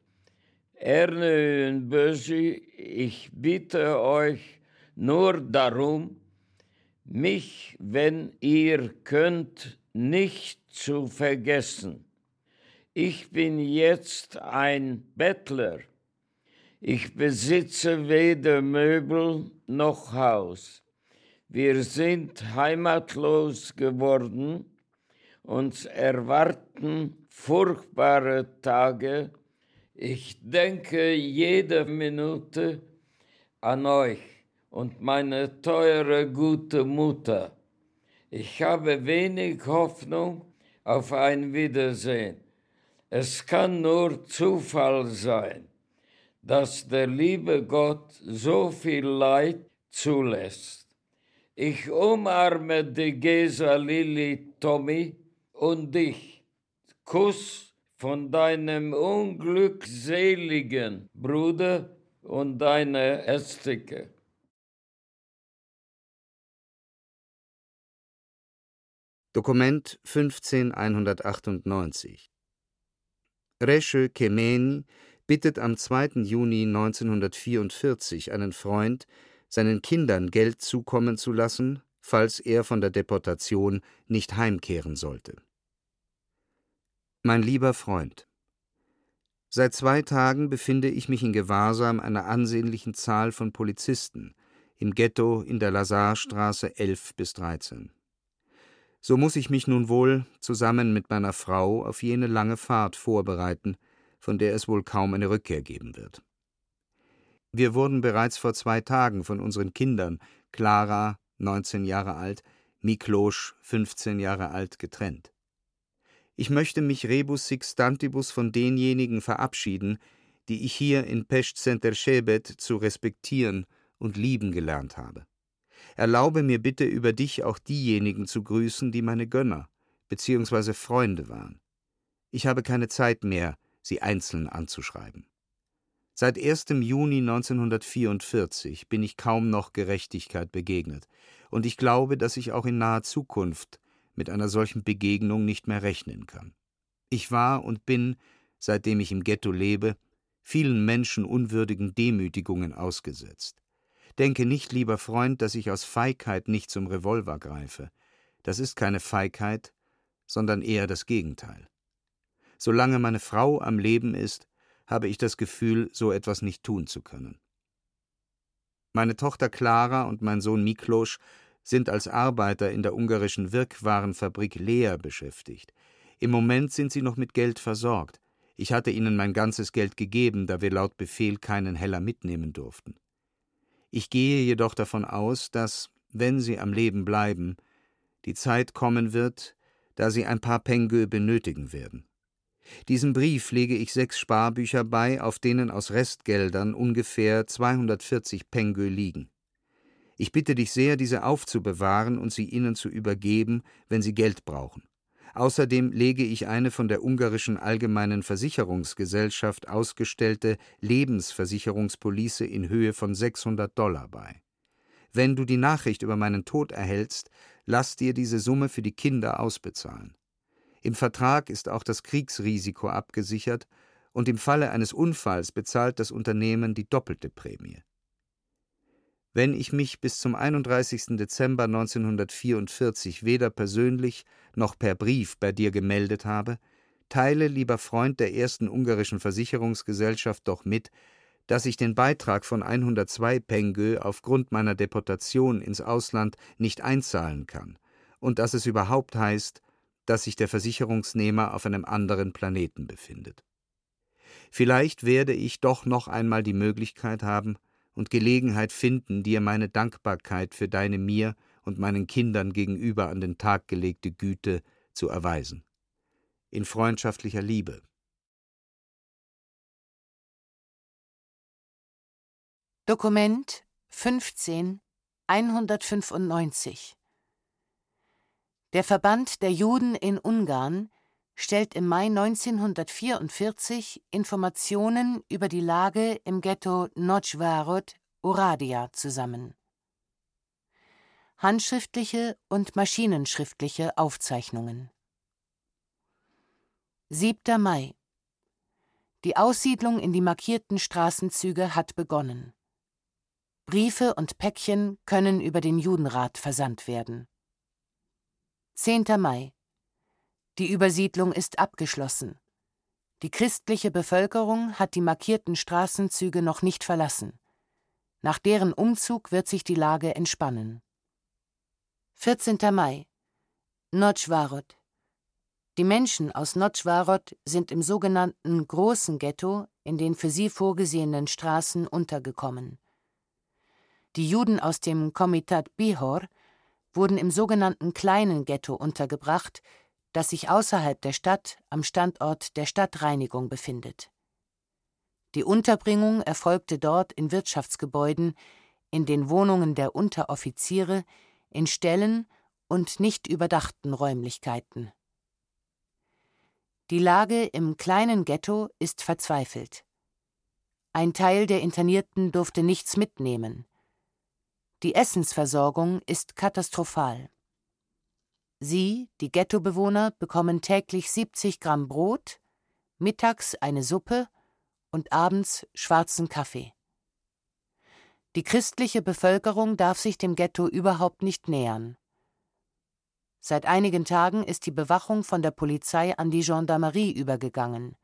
Erne und Bösi, ich bitte euch nur darum, mich, wenn ihr könnt, nicht zu vergessen. Ich bin jetzt ein Bettler ich besitze weder Möbel noch Haus. Wir sind heimatlos geworden. Uns erwarten furchtbare Tage. Ich denke jede Minute an euch und meine teure gute Mutter. Ich habe wenig Hoffnung auf ein Wiedersehen. Es kann nur Zufall sein dass der liebe Gott so viel Leid zulässt. Ich umarme die Gesa Lili Tommy und dich. Kuss von deinem unglückseligen Bruder und deiner Estike. Dokument 15198 Resche Kemeni bittet am 2. Juni 1944 einen Freund, seinen Kindern Geld zukommen zu lassen, falls er von der Deportation nicht heimkehren sollte. Mein lieber Freund, Seit zwei Tagen befinde ich mich in Gewahrsam einer ansehnlichen Zahl von Polizisten im Ghetto in der Lazarstraße 11 bis 13. So muss ich mich nun wohl zusammen mit meiner Frau auf jene lange Fahrt vorbereiten, von der es wohl kaum eine Rückkehr geben wird. Wir wurden bereits vor zwei Tagen von unseren Kindern, Clara, 19 Jahre alt, Miklosch, 15 Jahre alt, getrennt. Ich möchte mich rebus sixtantibus von denjenigen verabschieden, die ich hier in Pescht Center Schebet zu respektieren und lieben gelernt habe. Erlaube mir bitte über dich auch diejenigen zu grüßen, die meine Gönner bzw. Freunde waren. Ich habe keine Zeit mehr, sie einzeln anzuschreiben. Seit 1. Juni 1944 bin ich kaum noch Gerechtigkeit begegnet, und ich glaube, dass ich auch in naher Zukunft mit einer solchen Begegnung nicht mehr rechnen kann. Ich war und bin, seitdem ich im Ghetto lebe, vielen menschenunwürdigen Demütigungen ausgesetzt. Denke nicht, lieber Freund, dass ich aus Feigheit nicht zum Revolver greife. Das ist keine Feigheit, sondern eher das Gegenteil. Solange meine Frau am Leben ist, habe ich das Gefühl, so etwas nicht tun zu können. Meine Tochter Clara und mein Sohn Miklosch sind als Arbeiter in der ungarischen Wirkwarenfabrik Lea beschäftigt. Im Moment sind sie noch mit Geld versorgt. Ich hatte ihnen mein ganzes Geld gegeben, da wir laut Befehl keinen Heller mitnehmen durften. Ich gehe jedoch davon aus, dass, wenn sie am Leben bleiben, die Zeit kommen wird, da sie ein paar Pengö benötigen werden. Diesem Brief lege ich sechs Sparbücher bei, auf denen aus Restgeldern ungefähr 240 Pengö liegen. Ich bitte dich sehr, diese aufzubewahren und sie ihnen zu übergeben, wenn sie Geld brauchen. Außerdem lege ich eine von der ungarischen Allgemeinen Versicherungsgesellschaft ausgestellte Lebensversicherungspolice in Höhe von 600 Dollar bei. Wenn du die Nachricht über meinen Tod erhältst, lass dir diese Summe für die Kinder ausbezahlen. Im Vertrag ist auch das Kriegsrisiko abgesichert und im Falle eines Unfalls bezahlt das Unternehmen die doppelte Prämie. Wenn ich mich bis zum 31. Dezember 1944 weder persönlich noch per Brief bei dir gemeldet habe, teile, lieber Freund der ersten ungarischen Versicherungsgesellschaft, doch mit, dass ich den Beitrag von 102 Pengö aufgrund meiner Deportation ins Ausland nicht einzahlen kann und dass es überhaupt heißt, dass sich der Versicherungsnehmer auf einem anderen Planeten befindet. Vielleicht werde ich doch noch einmal die Möglichkeit haben und Gelegenheit finden, dir meine Dankbarkeit für deine mir und meinen Kindern gegenüber an den Tag gelegte Güte zu erweisen. In freundschaftlicher Liebe. Dokument 15 195 Der Verband der Juden in Ungarn stellt im Mai 1944 Informationen über die Lage im Ghetto Nocsvárod Oradea zusammen. Handschriftliche und maschinenschriftliche Aufzeichnungen 7. Mai Die Aussiedlung in die markierten Straßenzüge hat begonnen. Briefe und Päckchen können über den Judenrat versandt werden. 10. Mai die Übersiedlung ist abgeschlossen. Die christliche Bevölkerung hat die markierten Straßenzüge noch nicht verlassen. Nach deren Umzug wird sich die Lage entspannen. 14. Mai Notschwarod Die Menschen aus Notschwarod sind im sogenannten Großen Ghetto in den für sie vorgesehenen Straßen untergekommen. Die Juden aus dem Komitat Bihor wurden im sogenannten Kleinen Ghetto untergebracht, das sich außerhalb der Stadt am Standort der Stadtreinigung befindet. Die Unterbringung erfolgte dort in Wirtschaftsgebäuden, in den Wohnungen der Unteroffiziere, in Ställen und nicht überdachten Räumlichkeiten. Die Lage im kleinen Ghetto ist verzweifelt. Ein Teil der Internierten durfte nichts mitnehmen. Die Essensversorgung ist katastrophal. Sie, die Ghettobewohner, bekommen täglich 70 Gramm Brot, mittags eine Suppe und abends schwarzen Kaffee. Die christliche Bevölkerung darf sich dem Ghetto überhaupt nicht nähern. Seit einigen Tagen ist die Bewachung von der Polizei an die Gendarmerie übergegangen.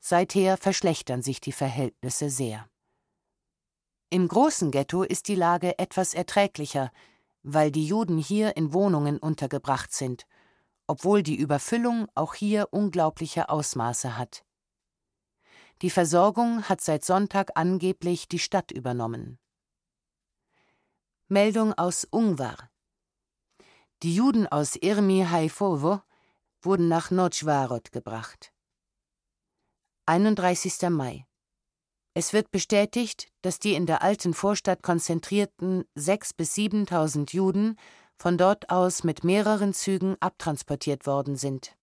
Seither verschlechtern sich die Verhältnisse sehr. Im großen Ghetto ist die Lage etwas erträglicher, weil die Juden hier in Wohnungen untergebracht sind, obwohl die Überfüllung auch hier unglaubliche Ausmaße hat. Die Versorgung hat seit Sonntag angeblich die Stadt übernommen. Meldung aus Ungvar. Die Juden aus Irmi Haifovo wurden nach Notschwarod gebracht. 31. Mai. Es wird bestätigt, dass die in der alten Vorstadt konzentrierten 6.000 bis 7.000 Juden von dort aus mit mehreren Zügen abtransportiert worden sind.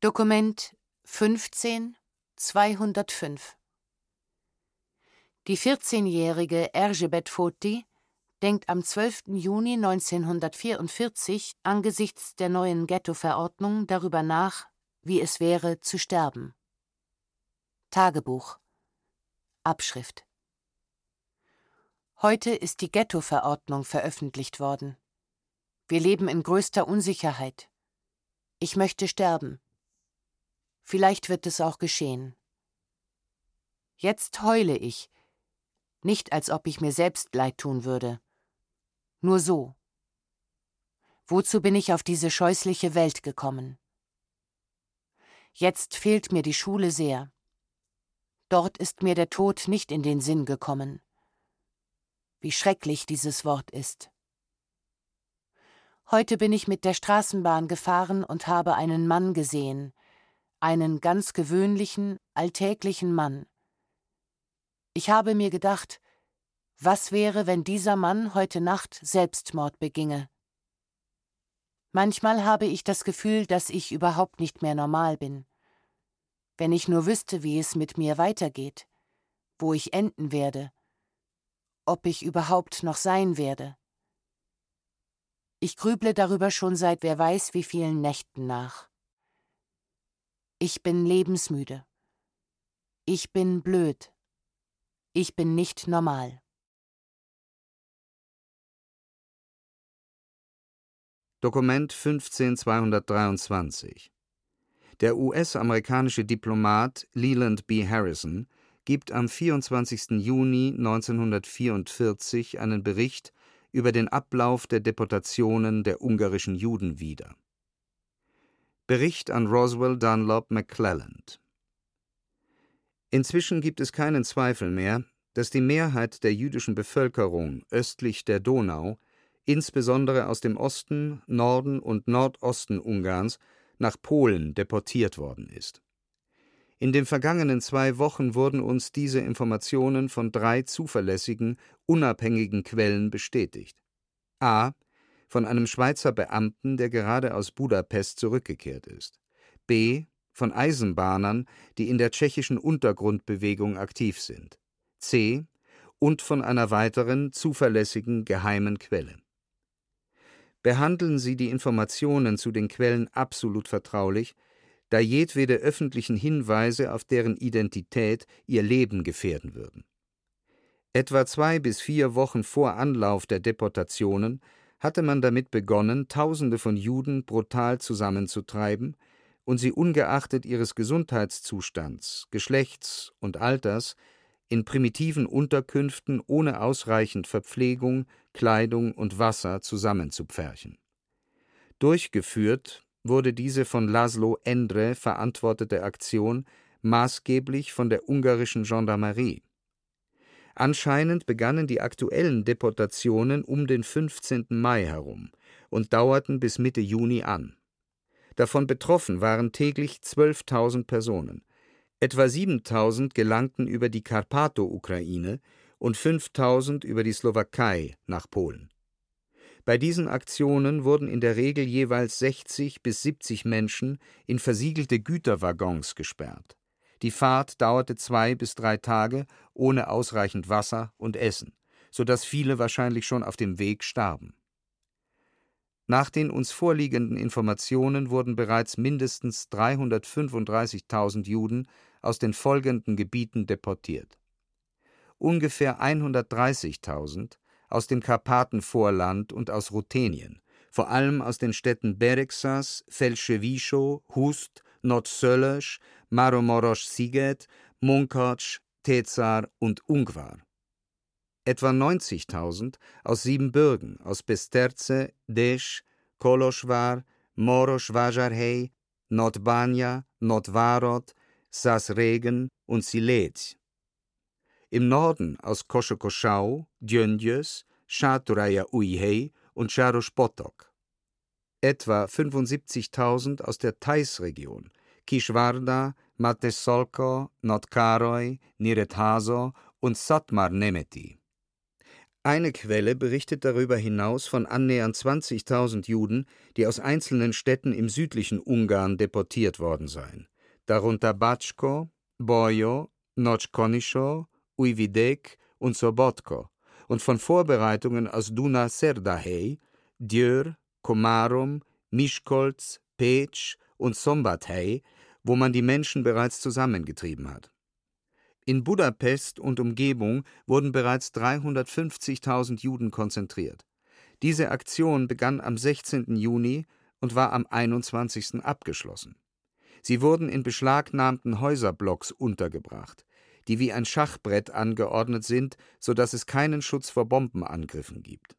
Dokument 15 205 Die 14-jährige Ergebet Foti denkt am 12. Juni 1944 angesichts der neuen Ghetto-Verordnung darüber nach, wie es wäre zu sterben. Tagebuch Abschrift Heute ist die Ghetto-Verordnung veröffentlicht worden. Wir leben in größter Unsicherheit. Ich möchte sterben. Vielleicht wird es auch geschehen. Jetzt heule ich, nicht als ob ich mir selbst leid tun würde. Nur so. Wozu bin ich auf diese scheußliche Welt gekommen? Jetzt fehlt mir die Schule sehr. Dort ist mir der Tod nicht in den Sinn gekommen. Wie schrecklich dieses Wort ist. Heute bin ich mit der Straßenbahn gefahren und habe einen Mann gesehen, einen ganz gewöhnlichen, alltäglichen Mann. Ich habe mir gedacht, was wäre, wenn dieser Mann heute Nacht Selbstmord beginge? Manchmal habe ich das Gefühl, dass ich überhaupt nicht mehr normal bin. Wenn ich nur wüsste, wie es mit mir weitergeht, wo ich enden werde, ob ich überhaupt noch sein werde. Ich grüble darüber schon seit wer weiß wie vielen Nächten nach. Ich bin lebensmüde. Ich bin blöd. Ich bin nicht normal. Dokument 15223 Der US-amerikanische Diplomat Leland B. Harrison gibt am 24. Juni 1944 einen Bericht über den Ablauf der Deportationen der ungarischen Juden wieder. Bericht an Roswell Dunlop McClelland Inzwischen gibt es keinen Zweifel mehr, dass die Mehrheit der jüdischen Bevölkerung östlich der Donau, insbesondere aus dem Osten, Norden und Nordosten Ungarns, nach Polen deportiert worden ist. In den vergangenen zwei Wochen wurden uns diese Informationen von drei zuverlässigen, unabhängigen Quellen bestätigt. A. Von einem Schweizer Beamten, der gerade aus Budapest zurückgekehrt ist. B. Von Eisenbahnern, die in der tschechischen Untergrundbewegung aktiv sind. C. Und von einer weiteren, zuverlässigen, geheimen Quelle. Behandeln Sie die Informationen zu den Quellen absolut vertraulich, da jedwede öffentlichen Hinweise auf deren Identität ihr Leben gefährden würden. Etwa zwei bis vier Wochen vor Anlauf der Deportationen hatte man damit begonnen, Tausende von Juden brutal zusammenzutreiben und sie ungeachtet ihres Gesundheitszustands, Geschlechts und Alters in primitiven Unterkünften ohne ausreichend Verpflegung, Kleidung und Wasser zusammenzupferchen. Durchgeführt wurde diese von Laszlo Endre verantwortete Aktion maßgeblich von der ungarischen Gendarmerie. Anscheinend begannen die aktuellen Deportationen um den 15. Mai herum und dauerten bis Mitte Juni an. Davon betroffen waren täglich 12.000 Personen. Etwa 7.000 gelangten über die Karpato-Ukraine und 5.000 über die Slowakei nach Polen. Bei diesen Aktionen wurden in der Regel jeweils 60 bis 70 Menschen in versiegelte Güterwaggons gesperrt. Die Fahrt dauerte zwei bis drei Tage ohne ausreichend Wasser und Essen, so dass viele wahrscheinlich schon auf dem Weg starben. Nach den uns vorliegenden Informationen wurden bereits mindestens 335.000 Juden aus den folgenden Gebieten deportiert. Ungefähr 130.000 aus dem Karpatenvorland und aus Ruthenien, vor allem aus den Städten Berexas, Felschewischow, Hust, Notsölösch, Maromorosch-Siget, Munkacs, Tezar und Ungvar. Etwa 90.000 aus Siebenbürgen, aus Besterze, Desch, Koloschwar, Moroschwajarhei, Notbanja, Notvarot, Sasregen und Silez im Norden aus Koschokoschau, Djöndjös, Chaturaya Uihei und Charoshpotok. Etwa 75.000 aus der Thais-Region, Kishwarda, Matesolko, Notkaroi, Nirethaso und Satmar Nemeti. Eine Quelle berichtet darüber hinaus von annähernd 20.000 Juden, die aus einzelnen Städten im südlichen Ungarn deportiert worden seien, darunter Batschko, Bojo, Notchkonischo, Uividek und Sobotko und von Vorbereitungen aus Duna Serdahei, Djör, Komarum, Mischkolz, Petsch und Sombathei, wo man die Menschen bereits zusammengetrieben hat. In Budapest und Umgebung wurden bereits 350.000 Juden konzentriert. Diese Aktion begann am 16. Juni und war am 21. abgeschlossen. Sie wurden in beschlagnahmten Häuserblocks untergebracht die wie ein Schachbrett angeordnet sind, so dass es keinen Schutz vor Bombenangriffen gibt.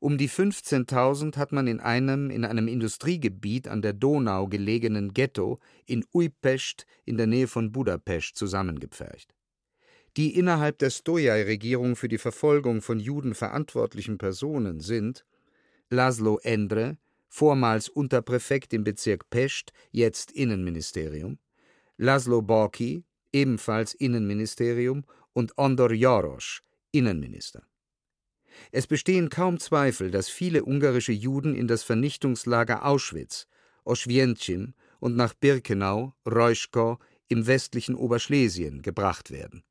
Um die 15.000 hat man in einem in einem Industriegebiet an der Donau gelegenen Ghetto in Újpest in der Nähe von Budapest zusammengepfercht. Die innerhalb der Stoja-Regierung für die Verfolgung von Juden verantwortlichen Personen sind Laszlo Endre, vormals Unterpräfekt im Bezirk Pest, jetzt Innenministerium, Laszlo Borki, ebenfalls Innenministerium, und Ondor Jarosch, Innenminister. Es bestehen kaum Zweifel, dass viele ungarische Juden in das Vernichtungslager Auschwitz, Oświęcim und nach Birkenau, Reuschko im westlichen Oberschlesien gebracht werden.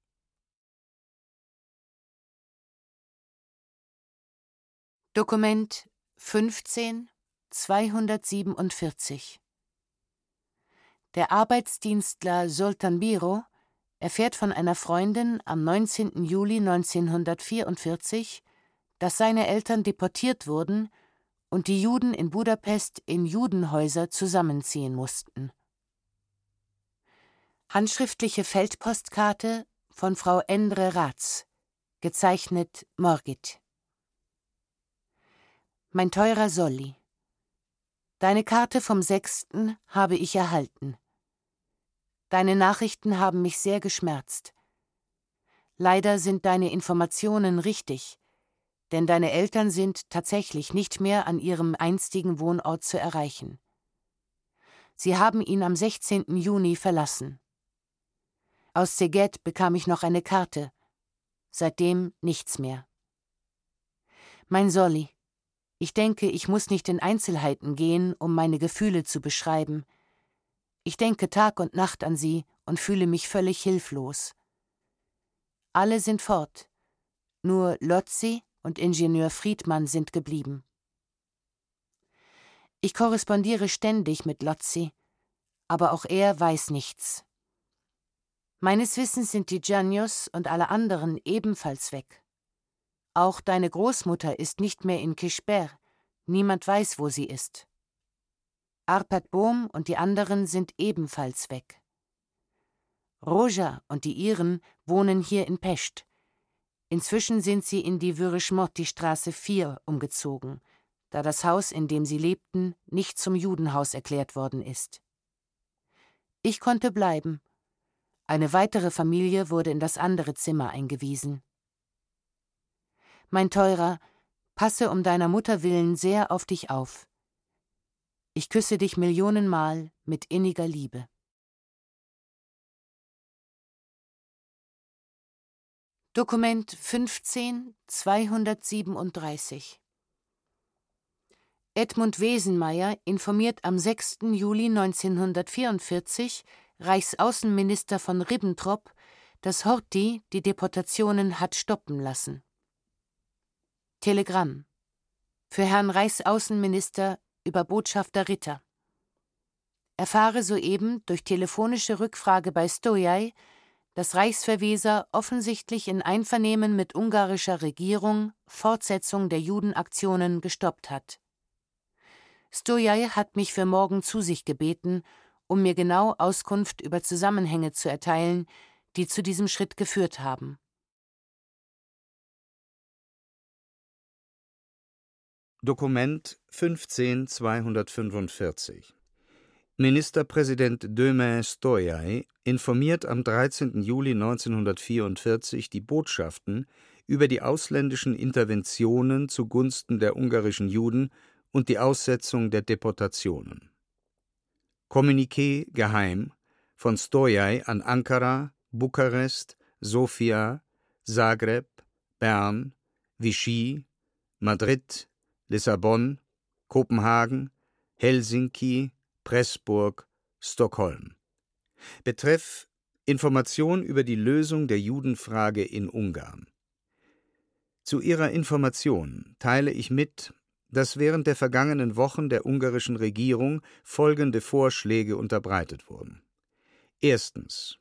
Dokument 15 247 der Arbeitsdienstler Sultan Biro erfährt von einer Freundin am 19. Juli 1944, dass seine Eltern deportiert wurden und die Juden in Budapest in Judenhäuser zusammenziehen mussten. Handschriftliche Feldpostkarte von Frau Endre Ratz, gezeichnet Morgit. Mein teurer Solli, deine Karte vom 6. habe ich erhalten. Deine Nachrichten haben mich sehr geschmerzt. Leider sind deine Informationen richtig, denn deine Eltern sind tatsächlich nicht mehr an ihrem einstigen Wohnort zu erreichen. Sie haben ihn am 16. Juni verlassen. Aus Szeged bekam ich noch eine Karte. Seitdem nichts mehr. Mein Solli, ich denke, ich muss nicht in Einzelheiten gehen, um meine Gefühle zu beschreiben. Ich denke Tag und Nacht an sie und fühle mich völlig hilflos. Alle sind fort. Nur Lotzi und Ingenieur Friedmann sind geblieben. Ich korrespondiere ständig mit Lotzi, aber auch er weiß nichts. Meines Wissens sind die Giannios und alle anderen ebenfalls weg. Auch deine Großmutter ist nicht mehr in Kishber, niemand weiß, wo sie ist. Arpad Bohm und die anderen sind ebenfalls weg. Roja und die ihren wohnen hier in Pest. Inzwischen sind sie in die Würischmotti-Straße 4 umgezogen, da das Haus, in dem sie lebten, nicht zum Judenhaus erklärt worden ist. Ich konnte bleiben. Eine weitere Familie wurde in das andere Zimmer eingewiesen. Mein Teurer, passe um deiner Mutter willen sehr auf dich auf. Ich küsse dich Millionenmal mit inniger Liebe. Dokument 15 237 Edmund Wesenmeier informiert am 6. Juli 1944 Reichsaußenminister von Ribbentrop, dass Horthy die Deportationen hat stoppen lassen. Telegramm für Herrn Reichsaußenminister über Botschafter Ritter. Erfahre soeben durch telefonische Rückfrage bei Stojai, dass Reichsverweser offensichtlich in Einvernehmen mit ungarischer Regierung Fortsetzung der Judenaktionen gestoppt hat. Stojai hat mich für morgen zu sich gebeten, um mir genau Auskunft über Zusammenhänge zu erteilen, die zu diesem Schritt geführt haben. Dokument 15245 Ministerpräsident Dömer Stoyay informiert am 13. Juli 1944 die Botschaften über die ausländischen Interventionen zugunsten der ungarischen Juden und die Aussetzung der Deportationen. Kommuniqué geheim von Stoyay an Ankara, Bukarest, Sofia, Zagreb, Bern, Vichy, Madrid, Lissabon, Kopenhagen, Helsinki, Pressburg, Stockholm. Betreff Information über die Lösung der Judenfrage in Ungarn. Zu Ihrer Information teile ich mit, dass während der vergangenen Wochen der ungarischen Regierung folgende Vorschläge unterbreitet wurden. Erstens.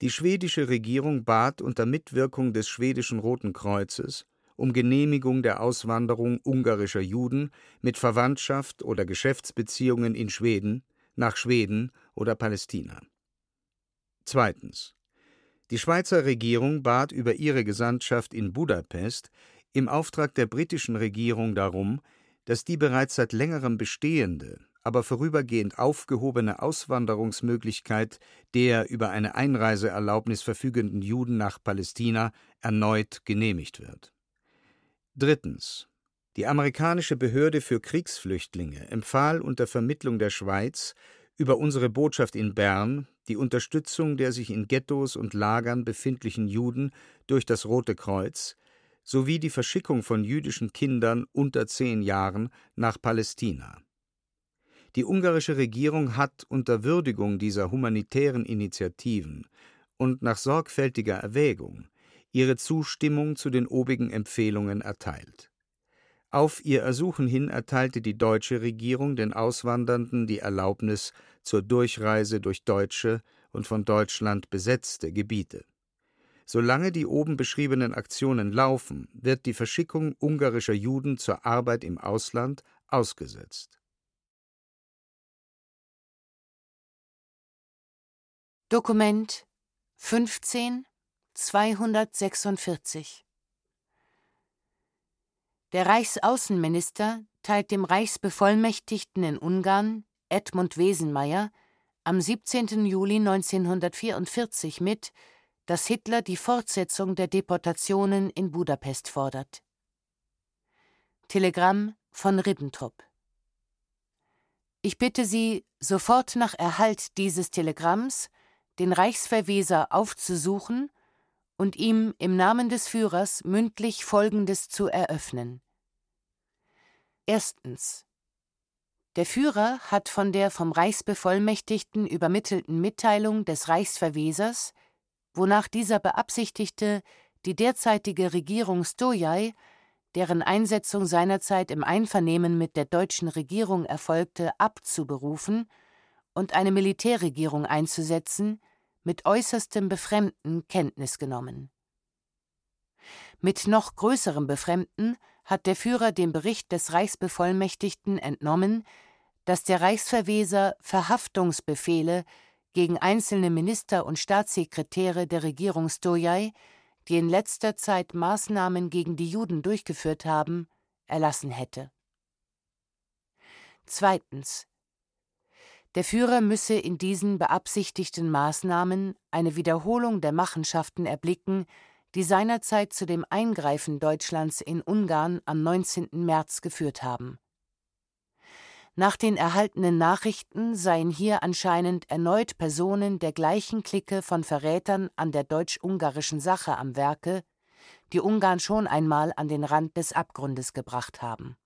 Die schwedische Regierung bat unter Mitwirkung des schwedischen Roten Kreuzes um Genehmigung der Auswanderung ungarischer Juden mit Verwandtschaft oder Geschäftsbeziehungen in Schweden nach Schweden oder Palästina. Zweitens. Die Schweizer Regierung bat über ihre Gesandtschaft in Budapest im Auftrag der britischen Regierung darum, dass die bereits seit längerem bestehende, aber vorübergehend aufgehobene Auswanderungsmöglichkeit der über eine Einreiseerlaubnis verfügenden Juden nach Palästina erneut genehmigt wird Drittens. Die amerikanische Behörde für Kriegsflüchtlinge empfahl unter Vermittlung der Schweiz über unsere Botschaft in Bern die Unterstützung der sich in Ghettos und Lagern befindlichen Juden durch das Rote Kreuz sowie die Verschickung von jüdischen Kindern unter zehn Jahren nach Palästina. Die ungarische Regierung hat unter Würdigung dieser humanitären Initiativen und nach sorgfältiger Erwägung ihre Zustimmung zu den obigen Empfehlungen erteilt. Auf ihr Ersuchen hin erteilte die deutsche Regierung den Auswandernden die Erlaubnis zur Durchreise durch deutsche und von Deutschland besetzte Gebiete. Solange die oben beschriebenen Aktionen laufen, wird die Verschickung ungarischer Juden zur Arbeit im Ausland ausgesetzt. Dokument 15 246 Der Reichsaußenminister teilt dem Reichsbevollmächtigten in Ungarn, Edmund Wesenmayer, am 17. Juli 1944 mit, dass Hitler die Fortsetzung der Deportationen in Budapest fordert. Telegramm von Ribbentrop Ich bitte Sie, sofort nach Erhalt dieses Telegramms den Reichsverweser aufzusuchen und ihm im Namen des Führers mündlich Folgendes zu eröffnen. Erstens. Der Führer hat von der vom Reichsbevollmächtigten übermittelten Mitteilung des Reichsverwesers, wonach dieser beabsichtigte, die derzeitige Regierung Stojai, deren Einsetzung seinerzeit im Einvernehmen mit der deutschen Regierung erfolgte, abzuberufen und eine Militärregierung einzusetzen, mit äußerstem Befremden Kenntnis genommen. Mit noch größerem Befremden hat der Führer dem Bericht des Reichsbevollmächtigten entnommen, dass der Reichsverweser Verhaftungsbefehle gegen einzelne Minister und Staatssekretäre der Regierung Stojai, die in letzter Zeit Maßnahmen gegen die Juden durchgeführt haben, erlassen hätte. Zweitens. Der Führer müsse in diesen beabsichtigten Maßnahmen eine Wiederholung der Machenschaften erblicken, die seinerzeit zu dem Eingreifen Deutschlands in Ungarn am 19. März geführt haben. Nach den erhaltenen Nachrichten seien hier anscheinend erneut Personen der gleichen Clique von Verrätern an der deutsch-ungarischen Sache am Werke, die Ungarn schon einmal an den Rand des Abgrundes gebracht haben.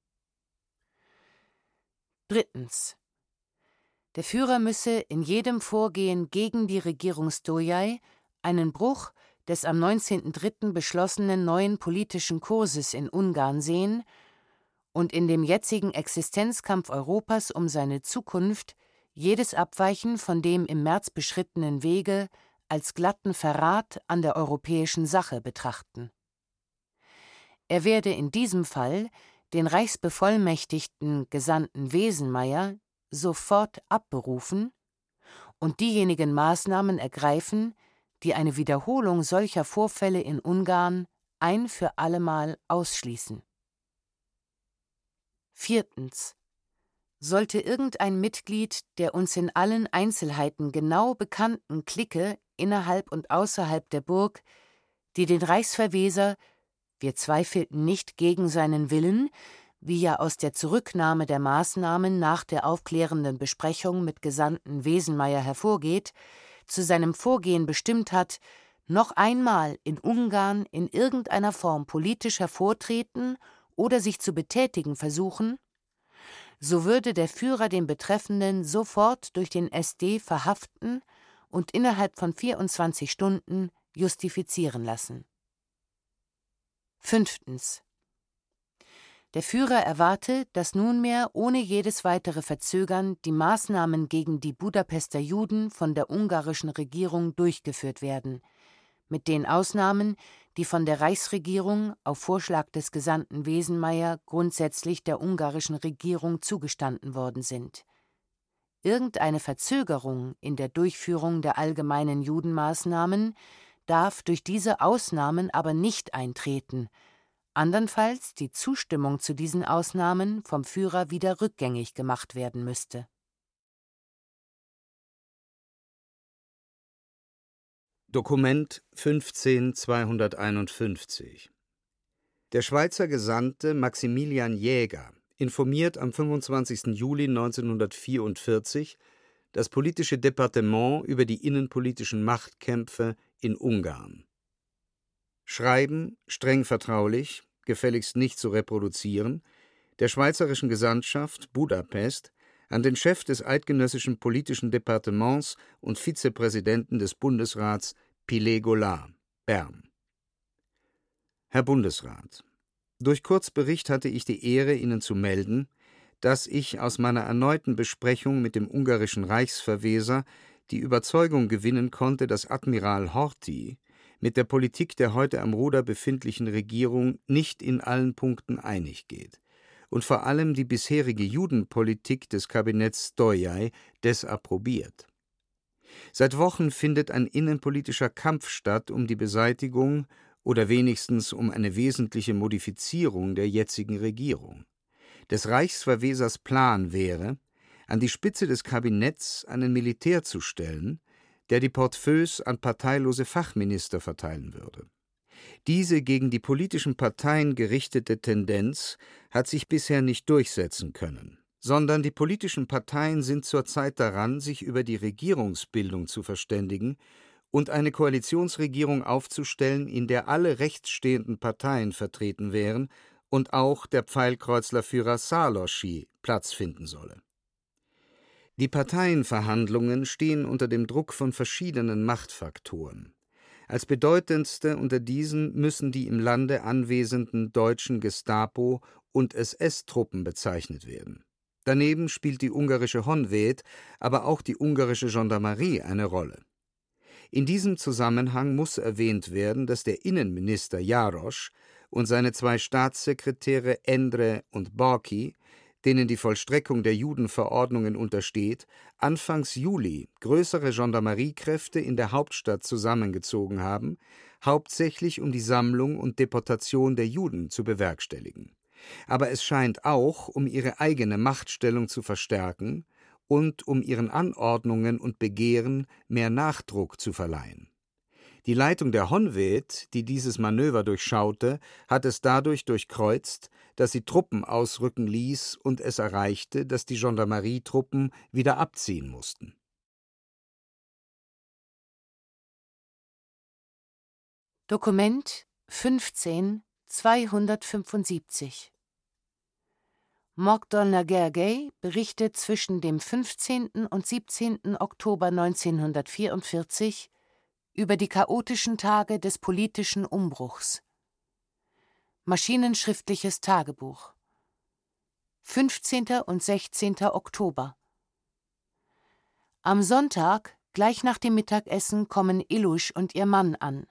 Drittens. Der Führer müsse in jedem Vorgehen gegen die Regierung Stojai einen Bruch des am 19.03. beschlossenen neuen politischen Kurses in Ungarn sehen und in dem jetzigen Existenzkampf Europas um seine Zukunft jedes Abweichen von dem im März beschrittenen Wege als glatten Verrat an der europäischen Sache betrachten. Er werde in diesem Fall den Reichsbevollmächtigten Gesandten Wesenmeier sofort abberufen und diejenigen Maßnahmen ergreifen, die eine Wiederholung solcher Vorfälle in Ungarn ein für allemal ausschließen. Viertens. Sollte irgendein Mitglied der uns in allen Einzelheiten genau bekannten Clique innerhalb und außerhalb der Burg, die den Reichsverweser, wir zweifelten nicht gegen seinen Willen, wie ja aus der Zurücknahme der Maßnahmen nach der aufklärenden Besprechung mit Gesandten Wesenmeier hervorgeht, zu seinem Vorgehen bestimmt hat, noch einmal in Ungarn in irgendeiner Form politisch hervortreten oder sich zu betätigen versuchen, so würde der Führer den Betreffenden sofort durch den SD verhaften und innerhalb von 24 Stunden justifizieren lassen. Fünftens. Der Führer erwarte, dass nunmehr ohne jedes weitere Verzögern die Maßnahmen gegen die Budapester Juden von der ungarischen Regierung durchgeführt werden, mit den Ausnahmen, die von der Reichsregierung auf Vorschlag des Gesandten Wesenmeier grundsätzlich der ungarischen Regierung zugestanden worden sind. Irgendeine Verzögerung in der Durchführung der allgemeinen Judenmaßnahmen darf durch diese Ausnahmen aber nicht eintreten, andernfalls die Zustimmung zu diesen Ausnahmen vom Führer wieder rückgängig gemacht werden müsste. Dokument 15251 Der Schweizer Gesandte Maximilian Jäger informiert am 25. Juli 1944 das politische Departement über die innenpolitischen Machtkämpfe in Ungarn. Schreiben streng vertraulich, gefälligst nicht zu reproduzieren, der Schweizerischen Gesandtschaft Budapest an den Chef des Eidgenössischen Politischen Departements und Vizepräsidenten des Bundesrats Pilet Goulart, Bern. Herr Bundesrat, durch Kurzbericht hatte ich die Ehre, Ihnen zu melden, dass ich aus meiner erneuten Besprechung mit dem ungarischen Reichsverweser die Überzeugung gewinnen konnte, dass Admiral Horthy mit der Politik der heute am Ruder befindlichen Regierung nicht in allen Punkten einig geht und vor allem die bisherige Judenpolitik des Kabinetts Stoyai desapprobiert. Seit Wochen findet ein innenpolitischer Kampf statt um die Beseitigung oder wenigstens um eine wesentliche Modifizierung der jetzigen Regierung. Des Reichsverwesers Plan wäre, an die Spitze des Kabinetts einen Militär zu stellen, der die Portefeuilles an parteilose Fachminister verteilen würde. Diese gegen die politischen Parteien gerichtete Tendenz hat sich bisher nicht durchsetzen können, sondern die politischen Parteien sind zurzeit daran, sich über die Regierungsbildung zu verständigen und eine Koalitionsregierung aufzustellen, in der alle rechtsstehenden Parteien vertreten wären und auch der Pfeilkreuzlerführer Saloschi Platz finden solle. Die Parteienverhandlungen stehen unter dem Druck von verschiedenen Machtfaktoren. Als bedeutendste unter diesen müssen die im Lande anwesenden deutschen Gestapo und SS-Truppen bezeichnet werden. Daneben spielt die ungarische Honved, aber auch die ungarische Gendarmerie eine Rolle. In diesem Zusammenhang muss erwähnt werden, dass der Innenminister Jarosch und seine zwei Staatssekretäre Endre und Borki, denen die Vollstreckung der Judenverordnungen untersteht, Anfangs Juli größere Gendarmeriekräfte in der Hauptstadt zusammengezogen haben, hauptsächlich um die Sammlung und Deportation der Juden zu bewerkstelligen. Aber es scheint auch, um ihre eigene Machtstellung zu verstärken und um ihren Anordnungen und Begehren mehr Nachdruck zu verleihen. Die Leitung der Honved, die dieses Manöver durchschaute, hat es dadurch durchkreuzt, dass sie Truppen ausrücken ließ und es erreichte, dass die Gendarmerietruppen wieder abziehen mussten. Dokument 15 275 Mogdolner Gergely berichtet zwischen dem 15. und 17. Oktober 1944 über die chaotischen Tage des politischen Umbruchs. Maschinenschriftliches Tagebuch 15. und 16. Oktober Am Sonntag, gleich nach dem Mittagessen, kommen Ilusch und ihr Mann an.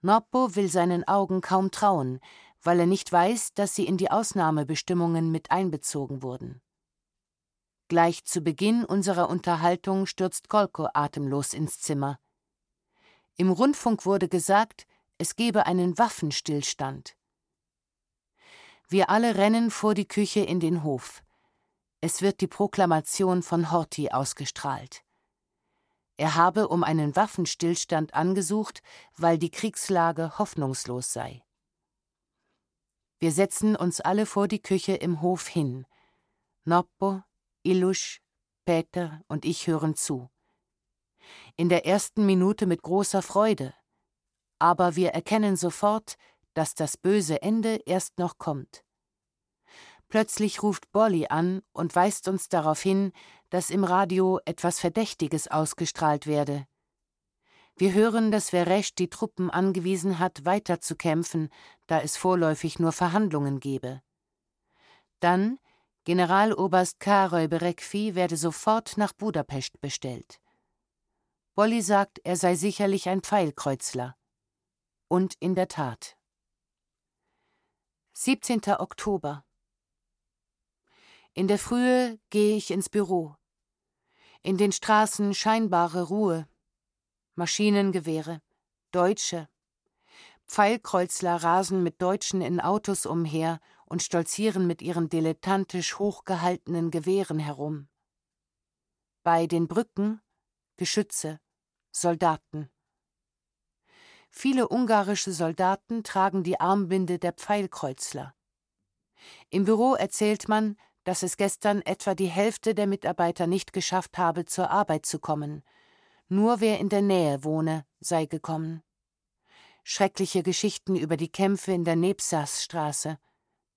Noppo will seinen Augen kaum trauen, weil er nicht weiß, dass sie in die Ausnahmebestimmungen mit einbezogen wurden. Gleich zu Beginn unserer Unterhaltung stürzt Kolko atemlos ins Zimmer. Im Rundfunk wurde gesagt, es gebe einen Waffenstillstand. Wir alle rennen vor die Küche in den Hof. Es wird die Proklamation von Horthy ausgestrahlt. Er habe um einen Waffenstillstand angesucht, weil die Kriegslage hoffnungslos sei. Wir setzen uns alle vor die Küche im Hof hin. Noppo, Ilusch, Peter und ich hören zu. In der ersten Minute mit großer Freude. Aber wir erkennen sofort, dass das böse Ende erst noch kommt. Plötzlich ruft Bolly an und weist uns darauf hin, dass im Radio etwas Verdächtiges ausgestrahlt werde. Wir hören, dass Veresch die Truppen angewiesen hat, weiterzukämpfen, da es vorläufig nur Verhandlungen gebe. Dann Generaloberst Karoy Berekfi werde sofort nach Budapest bestellt. Bolli sagt, er sei sicherlich ein Pfeilkreuzler. Und in der Tat. 17. Oktober. In der Frühe gehe ich ins Büro. In den Straßen scheinbare Ruhe, Maschinengewehre, Deutsche. Pfeilkreuzler rasen mit Deutschen in Autos umher und stolzieren mit ihren dilettantisch hochgehaltenen Gewehren herum. Bei den Brücken Geschütze, Soldaten. Viele ungarische Soldaten tragen die Armbinde der Pfeilkreuzler. Im Büro erzählt man, dass es gestern etwa die Hälfte der Mitarbeiter nicht geschafft habe, zur Arbeit zu kommen, nur wer in der Nähe wohne, sei gekommen. Schreckliche Geschichten über die Kämpfe in der Nebsasstraße.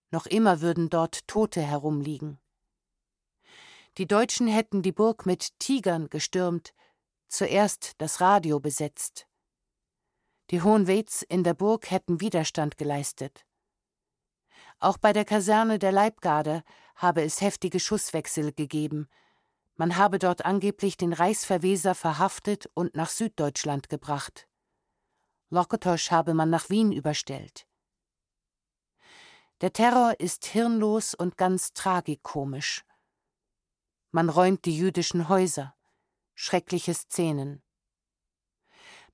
Noch immer würden dort Tote herumliegen. Die Deutschen hätten die Burg mit Tigern gestürmt, zuerst das Radio besetzt. Die Hohenweds in der Burg hätten Widerstand geleistet. Auch bei der Kaserne der Leibgarde habe es heftige Schusswechsel gegeben, man habe dort angeblich den Reichsverweser verhaftet und nach Süddeutschland gebracht. Lokotosch habe man nach Wien überstellt. Der Terror ist hirnlos und ganz tragikomisch. Man räumt die jüdischen Häuser. Schreckliche Szenen.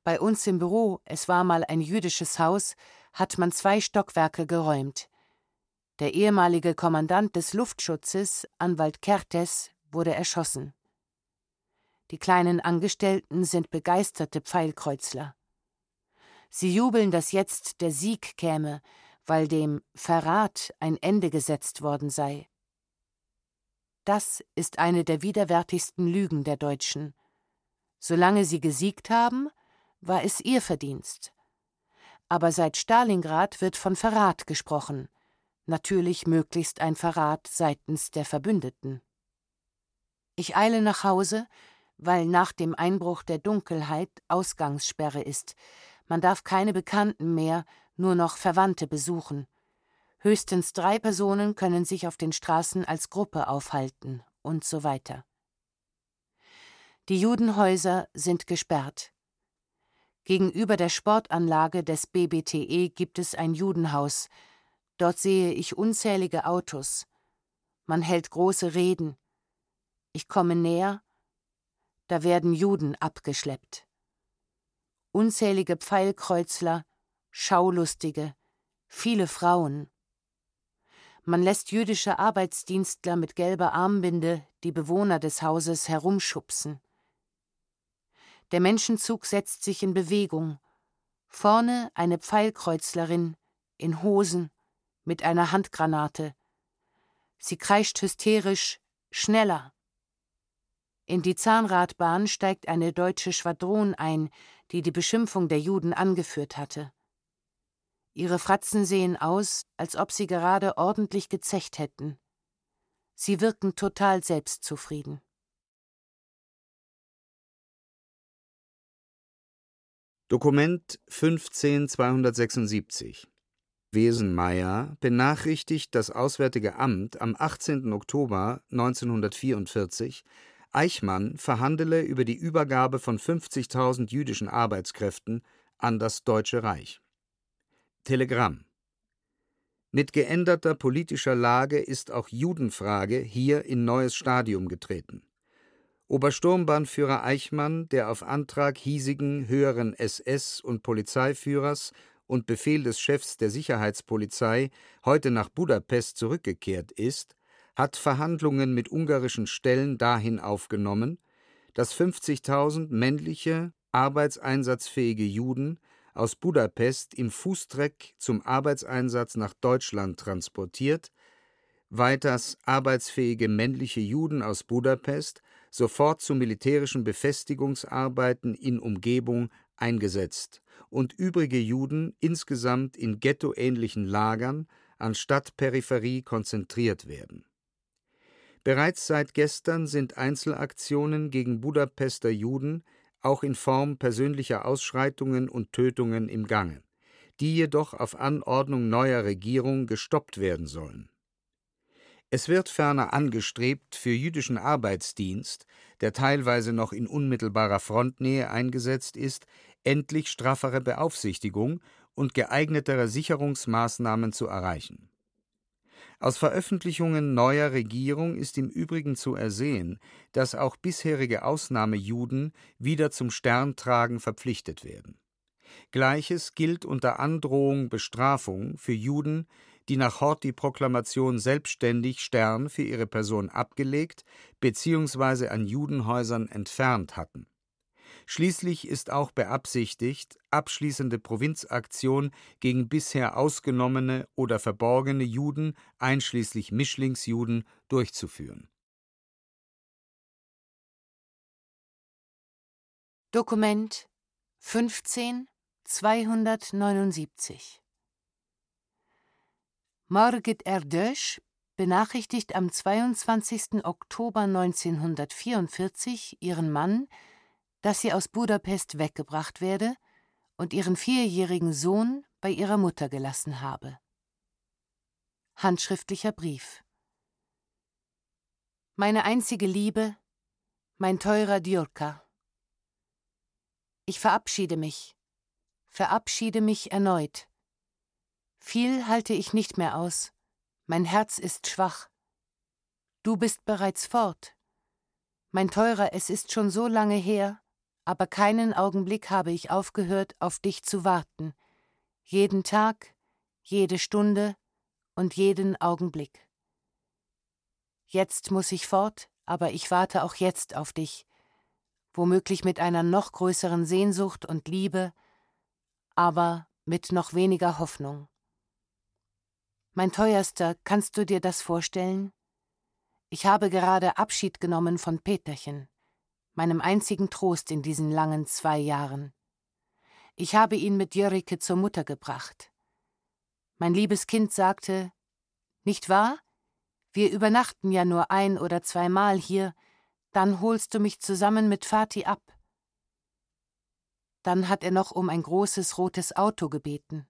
Bei uns im Büro, es war mal ein jüdisches Haus, hat man zwei Stockwerke geräumt. Der ehemalige Kommandant des Luftschutzes, Anwalt Kertes, wurde erschossen. Die kleinen Angestellten sind begeisterte Pfeilkreuzler. Sie jubeln, dass jetzt der Sieg käme, weil dem Verrat ein Ende gesetzt worden sei. Das ist eine der widerwärtigsten Lügen der Deutschen. Solange sie gesiegt haben, war es ihr Verdienst. Aber seit Stalingrad wird von Verrat gesprochen, natürlich möglichst ein Verrat seitens der Verbündeten. Ich eile nach Hause, weil nach dem Einbruch der Dunkelheit Ausgangssperre ist. Man darf keine Bekannten mehr, nur noch Verwandte besuchen. Höchstens drei Personen können sich auf den Straßen als Gruppe aufhalten und so weiter. Die Judenhäuser sind gesperrt. Gegenüber der Sportanlage des BBTE gibt es ein Judenhaus. Dort sehe ich unzählige Autos. Man hält große Reden. Ich komme näher, da werden Juden abgeschleppt. Unzählige Pfeilkreuzler, Schaulustige, viele Frauen. Man lässt jüdische Arbeitsdienstler mit gelber Armbinde die Bewohner des Hauses herumschubsen. Der Menschenzug setzt sich in Bewegung. Vorne eine Pfeilkreuzlerin in Hosen mit einer Handgranate. Sie kreischt hysterisch Schneller. In die Zahnradbahn steigt eine deutsche Schwadron ein, die die Beschimpfung der Juden angeführt hatte. Ihre Fratzen sehen aus, als ob sie gerade ordentlich gezecht hätten. Sie wirken total selbstzufrieden. Dokument 15276 Wesenmeier benachrichtigt das Auswärtige Amt am 18. Oktober 1944, Eichmann verhandele über die Übergabe von 50.000 jüdischen Arbeitskräften an das Deutsche Reich. Telegramm Mit geänderter politischer Lage ist auch Judenfrage hier in neues Stadium getreten. Obersturmbahnführer Eichmann, der auf Antrag hiesigen höheren SS- und Polizeiführers und Befehl des Chefs der Sicherheitspolizei heute nach Budapest zurückgekehrt ist, hat Verhandlungen mit ungarischen Stellen dahin aufgenommen, dass 50.000 männliche, arbeitseinsatzfähige Juden aus Budapest im Fußtreck zum Arbeitseinsatz nach Deutschland transportiert, weiters arbeitsfähige männliche Juden aus Budapest sofort zu militärischen Befestigungsarbeiten in Umgebung eingesetzt und übrige Juden insgesamt in ghettoähnlichen Lagern an Stadtperipherie konzentriert werden. Bereits seit gestern sind Einzelaktionen gegen Budapester Juden auch in Form persönlicher Ausschreitungen und Tötungen im Gange, die jedoch auf Anordnung neuer Regierung gestoppt werden sollen es wird ferner angestrebt, für jüdischen Arbeitsdienst, der teilweise noch in unmittelbarer Frontnähe eingesetzt ist, endlich straffere Beaufsichtigung und geeignetere Sicherungsmaßnahmen zu erreichen. Aus Veröffentlichungen neuer Regierung ist im Übrigen zu ersehen, dass auch bisherige Ausnahmejuden wieder zum Sterntragen verpflichtet werden. Gleiches gilt unter Androhung Bestrafung für Juden, die nach Horthy-Proklamation selbstständig Stern für ihre Person abgelegt bzw. an Judenhäusern entfernt hatten. Schließlich ist auch beabsichtigt, abschließende Provinzaktion gegen bisher ausgenommene oder verborgene Juden, einschließlich Mischlingsjuden, durchzuführen. Dokument 15 279 Margit Erdős benachrichtigt am 22. Oktober 1944 ihren Mann, dass sie aus Budapest weggebracht werde und ihren vierjährigen Sohn bei ihrer Mutter gelassen habe. Handschriftlicher Brief Meine einzige Liebe, mein teurer Djurka. Ich verabschiede mich, verabschiede mich erneut viel halte ich nicht mehr aus. Mein Herz ist schwach. Du bist bereits fort. Mein Teurer, es ist schon so lange her, aber keinen Augenblick habe ich aufgehört, auf dich zu warten. Jeden Tag, jede Stunde und jeden Augenblick. Jetzt muss ich fort, aber ich warte auch jetzt auf dich, womöglich mit einer noch größeren Sehnsucht und Liebe, aber mit noch weniger Hoffnung. Mein teuerster, kannst du dir das vorstellen? Ich habe gerade Abschied genommen von Peterchen, meinem einzigen Trost in diesen langen zwei Jahren. Ich habe ihn mit Jörike zur Mutter gebracht. Mein liebes Kind sagte, nicht wahr? Wir übernachten ja nur ein oder zweimal hier, dann holst du mich zusammen mit Vati ab. Dann hat er noch um ein großes rotes Auto gebeten.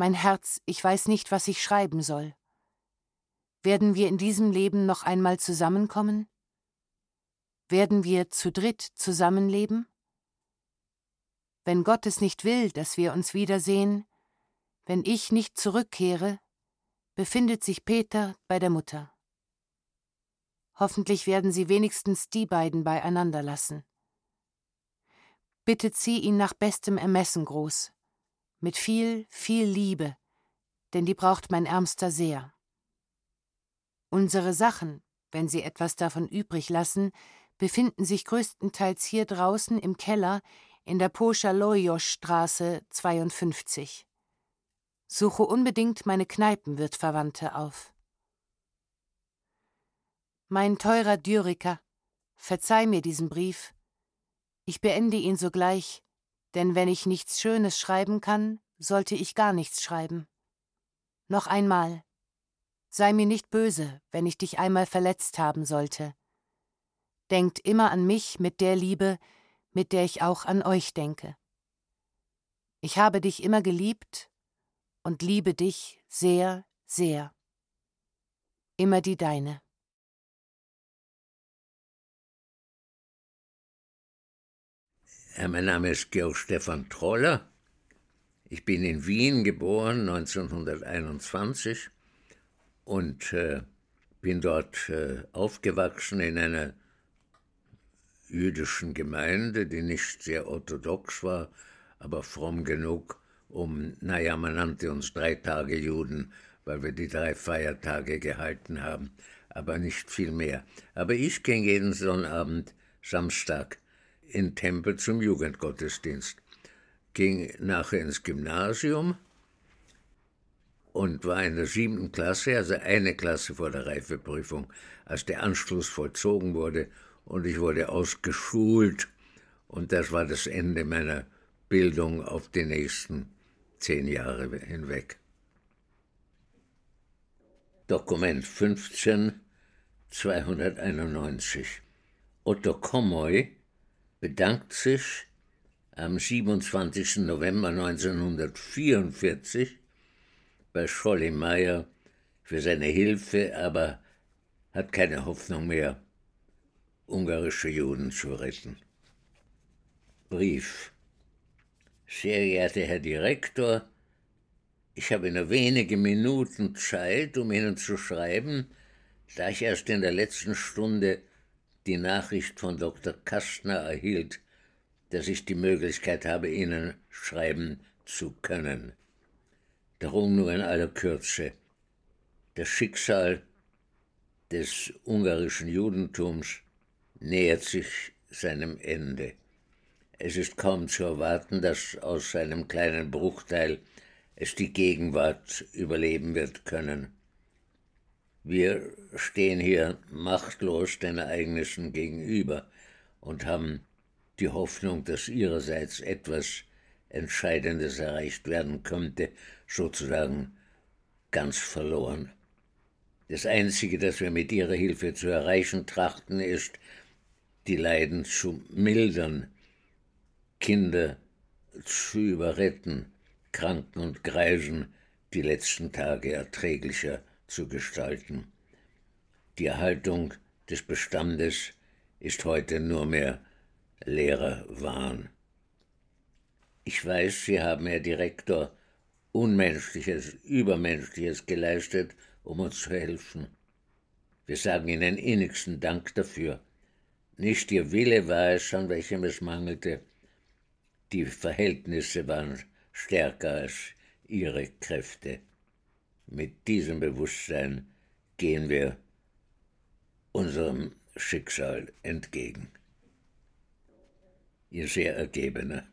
Mein Herz, ich weiß nicht, was ich schreiben soll. Werden wir in diesem Leben noch einmal zusammenkommen? Werden wir zu dritt zusammenleben? Wenn Gott es nicht will, dass wir uns wiedersehen, wenn ich nicht zurückkehre, befindet sich Peter bei der Mutter. Hoffentlich werden sie wenigstens die beiden beieinander lassen. Bitte zieh ihn nach bestem Ermessen groß, mit viel, viel Liebe, denn die braucht mein Ärmster sehr. Unsere Sachen, wenn Sie etwas davon übrig lassen, befinden sich größtenteils hier draußen im Keller in der Poschalojosch-Straße 52. Suche unbedingt meine Kneipenwirtverwandte auf. Mein teurer Dürriker, verzeih mir diesen Brief. Ich beende ihn sogleich, denn wenn ich nichts Schönes schreiben kann, sollte ich gar nichts schreiben. Noch einmal, sei mir nicht böse, wenn ich dich einmal verletzt haben sollte. Denkt immer an mich mit der Liebe, mit der ich auch an euch denke. Ich habe dich immer geliebt und liebe dich sehr, sehr. Immer die deine. Mein Name ist Georg Stefan Troller. Ich bin in Wien geboren, 1921, und äh, bin dort äh, aufgewachsen in einer jüdischen Gemeinde, die nicht sehr orthodox war, aber fromm genug, um, naja, man nannte uns drei Tage Juden, weil wir die drei Feiertage gehalten haben, aber nicht viel mehr. Aber ich ging jeden Sonnabend, Samstag, in Tempel zum Jugendgottesdienst, ging nachher ins Gymnasium und war in der siebten Klasse, also eine Klasse vor der Reifeprüfung, als der Anschluss vollzogen wurde und ich wurde ausgeschult. Und das war das Ende meiner Bildung auf die nächsten zehn Jahre hinweg. Dokument 15 291 Otto Kommoy bedankt sich am 27. November 1944 bei Scholli Meyer für seine Hilfe, aber hat keine Hoffnung mehr, ungarische Juden zu retten. Brief. Sehr geehrter Herr Direktor, ich habe nur wenige Minuten Zeit, um Ihnen zu schreiben, da ich erst in der letzten Stunde die Nachricht von Dr. Kastner erhielt, dass ich die Möglichkeit habe, Ihnen schreiben zu können. Darum nur in aller Kürze. Das Schicksal des ungarischen Judentums nähert sich seinem Ende. Es ist kaum zu erwarten, dass aus seinem kleinen Bruchteil es die Gegenwart überleben wird können. Wir stehen hier machtlos den Ereignissen gegenüber und haben die Hoffnung, dass ihrerseits etwas Entscheidendes erreicht werden könnte, sozusagen ganz verloren. Das Einzige, das wir mit ihrer Hilfe zu erreichen trachten, ist, die Leiden zu mildern, Kinder zu überretten, Kranken und Greisen die letzten Tage erträglicher zu gestalten. Die Erhaltung des Bestandes ist heute nur mehr leerer Wahn. Ich weiß, Sie haben, Herr Direktor, Unmenschliches, Übermenschliches geleistet, um uns zu helfen. Wir sagen Ihnen innigsten Dank dafür. Nicht Ihr Wille war es, an welchem es mangelte. Die Verhältnisse waren stärker als Ihre Kräfte. Mit diesem Bewusstsein gehen wir unserem Schicksal entgegen. Ihr sehr ergebener.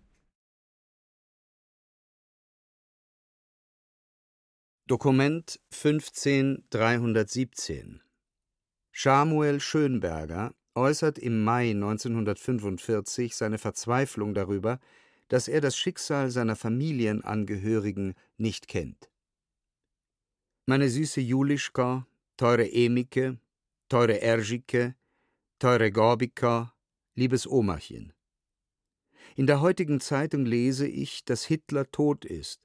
Dokument 15317 Samuel Schönberger äußert im Mai 1945 seine Verzweiflung darüber, dass er das Schicksal seiner Familienangehörigen nicht kennt. Meine süße Julischka, teure Emike, teure Erzike, teure Gorbika, liebes Omachen. In der heutigen Zeitung lese ich, dass Hitler tot ist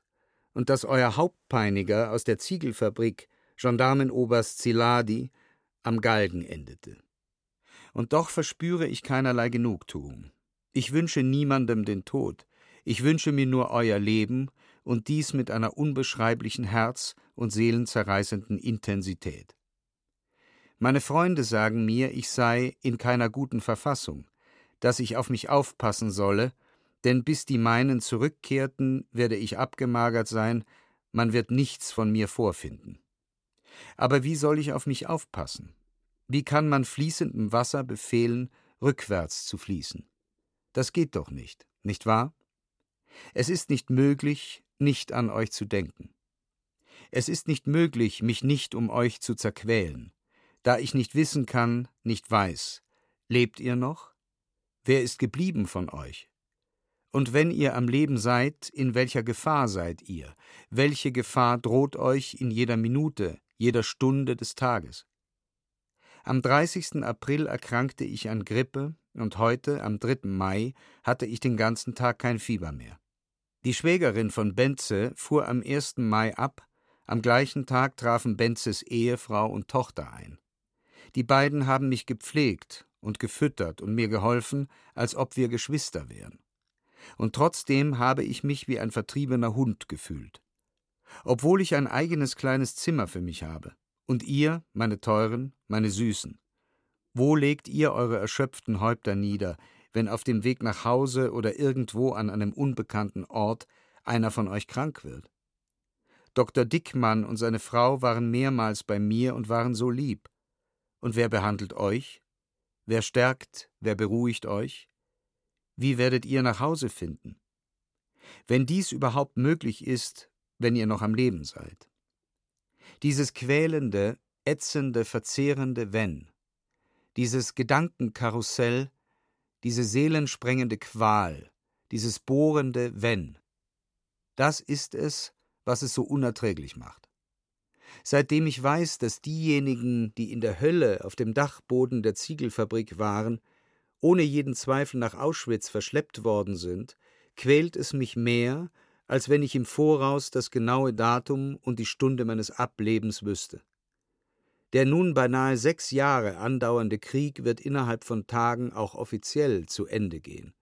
und dass euer Hauptpeiniger aus der Ziegelfabrik, Gendarmenoberst Ziladi, am Galgen endete. Und doch verspüre ich keinerlei Genugtuung. Ich wünsche niemandem den Tod, ich wünsche mir nur euer Leben und dies mit einer unbeschreiblichen Herz- und seelenzerreißenden Intensität. Meine Freunde sagen mir, ich sei in keiner guten Verfassung, dass ich auf mich aufpassen solle, denn bis die meinen zurückkehrten, werde ich abgemagert sein, man wird nichts von mir vorfinden. Aber wie soll ich auf mich aufpassen? Wie kann man fließendem Wasser befehlen, rückwärts zu fließen? Das geht doch nicht, nicht wahr? Es ist nicht möglich, nicht an euch zu denken. Es ist nicht möglich, mich nicht um euch zu zerquälen, da ich nicht wissen kann, nicht weiß. Lebt ihr noch? Wer ist geblieben von euch? Und wenn ihr am Leben seid, in welcher Gefahr seid ihr? Welche Gefahr droht euch in jeder Minute, jeder Stunde des Tages? Am 30. April erkrankte ich an Grippe und heute, am 3. Mai, hatte ich den ganzen Tag kein Fieber mehr. Die Schwägerin von Benze fuhr am 1. Mai ab, am gleichen Tag trafen Benzes Ehefrau und Tochter ein. Die beiden haben mich gepflegt und gefüttert und mir geholfen, als ob wir Geschwister wären. Und trotzdem habe ich mich wie ein vertriebener Hund gefühlt. Obwohl ich ein eigenes kleines Zimmer für mich habe. Und ihr, meine Teuren, meine Süßen. Wo legt ihr eure erschöpften Häupter nieder, wenn auf dem Weg nach Hause oder irgendwo an einem unbekannten Ort einer von euch krank wird. Dr. Dickmann und seine Frau waren mehrmals bei mir und waren so lieb. Und wer behandelt euch? Wer stärkt, wer beruhigt euch? Wie werdet ihr nach Hause finden? Wenn dies überhaupt möglich ist, wenn ihr noch am Leben seid. Dieses quälende, ätzende, verzehrende Wenn, dieses Gedankenkarussell, diese seelensprengende Qual, dieses bohrende Wenn. Das ist es, was es so unerträglich macht. Seitdem ich weiß, dass diejenigen, die in der Hölle auf dem Dachboden der Ziegelfabrik waren, ohne jeden Zweifel nach Auschwitz verschleppt worden sind, quält es mich mehr, als wenn ich im Voraus das genaue Datum und die Stunde meines Ablebens wüsste. Der nun beinahe sechs Jahre andauernde Krieg wird innerhalb von Tagen auch offiziell zu Ende gehen.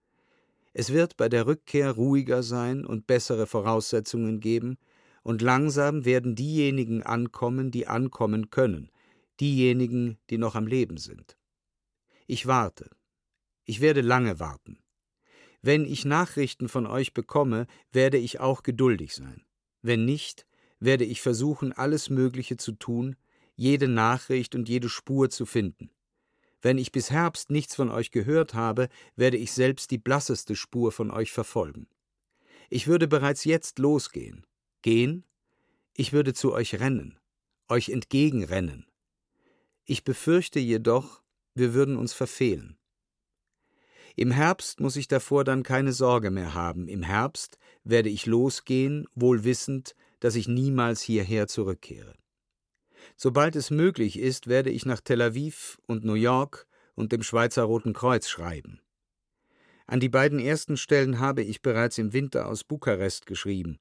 Es wird bei der Rückkehr ruhiger sein und bessere Voraussetzungen geben, und langsam werden diejenigen ankommen, die ankommen können, diejenigen, die noch am Leben sind. Ich warte. Ich werde lange warten. Wenn ich Nachrichten von euch bekomme, werde ich auch geduldig sein. Wenn nicht, werde ich versuchen, alles Mögliche zu tun, jede Nachricht und jede Spur zu finden. Wenn ich bis Herbst nichts von euch gehört habe, werde ich selbst die blasseste Spur von euch verfolgen. Ich würde bereits jetzt losgehen. Gehen? Ich würde zu euch rennen, euch entgegenrennen. Ich befürchte jedoch, wir würden uns verfehlen. Im Herbst muss ich davor dann keine Sorge mehr haben. Im Herbst werde ich losgehen, wohl wissend, dass ich niemals hierher zurückkehre. Sobald es möglich ist, werde ich nach Tel Aviv und New York und dem Schweizer Roten Kreuz schreiben. An die beiden ersten Stellen habe ich bereits im Winter aus Bukarest geschrieben.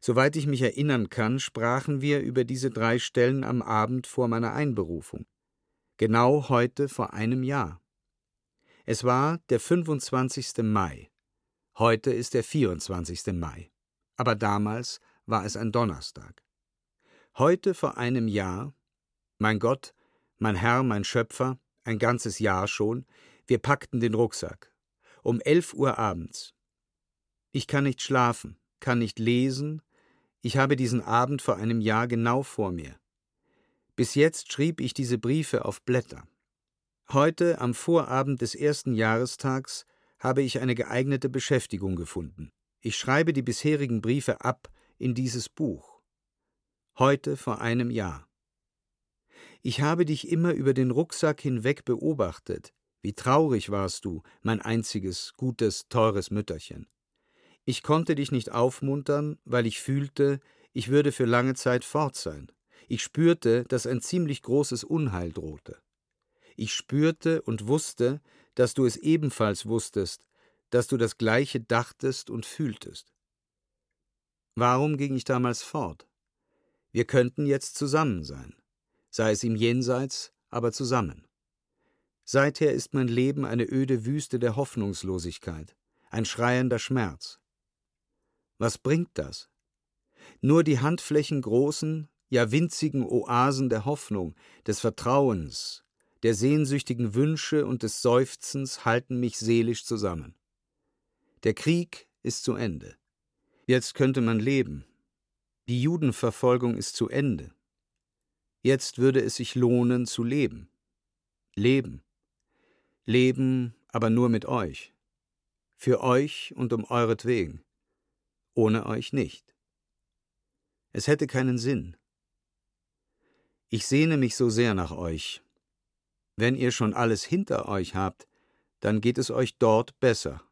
Soweit ich mich erinnern kann, sprachen wir über diese drei Stellen am Abend vor meiner Einberufung. Genau heute vor einem Jahr. Es war der 25. Mai. Heute ist der 24. Mai. Aber damals war es ein Donnerstag. Heute vor einem Jahr, mein Gott, Mein Herr, mein Schöpfer, ein ganzes Jahr schon, wir packten den Rucksack. Um elf Uhr abends. Ich kann nicht schlafen, kann nicht lesen, ich habe diesen Abend vor einem Jahr genau vor mir. Bis jetzt schrieb ich diese Briefe auf Blätter. Heute, am Vorabend des ersten Jahrestags, habe ich eine geeignete Beschäftigung gefunden. Ich schreibe die bisherigen Briefe ab in dieses Buch. Heute vor einem Jahr. Ich habe dich immer über den Rucksack hinweg beobachtet. Wie traurig warst du, mein einziges, gutes, teures Mütterchen. Ich konnte dich nicht aufmuntern, weil ich fühlte, ich würde für lange Zeit fort sein. Ich spürte, dass ein ziemlich großes Unheil drohte. Ich spürte und wusste, dass du es ebenfalls wusstest, dass du das Gleiche dachtest und fühltest. Warum ging ich damals fort? Wir könnten jetzt zusammen sein sei es im Jenseits, aber zusammen. Seither ist mein Leben eine öde Wüste der Hoffnungslosigkeit, ein schreiender Schmerz. Was bringt das? Nur die Handflächen großen, ja winzigen Oasen der Hoffnung, des Vertrauens, der sehnsüchtigen Wünsche und des Seufzens halten mich seelisch zusammen. Der Krieg ist zu Ende. Jetzt könnte man leben. Die Judenverfolgung ist zu Ende. Jetzt würde es sich lohnen zu leben. Leben. Leben, aber nur mit euch. Für euch und um euretwegen. Ohne euch nicht. Es hätte keinen Sinn. Ich sehne mich so sehr nach euch. Wenn ihr schon alles hinter euch habt, dann geht es euch dort besser,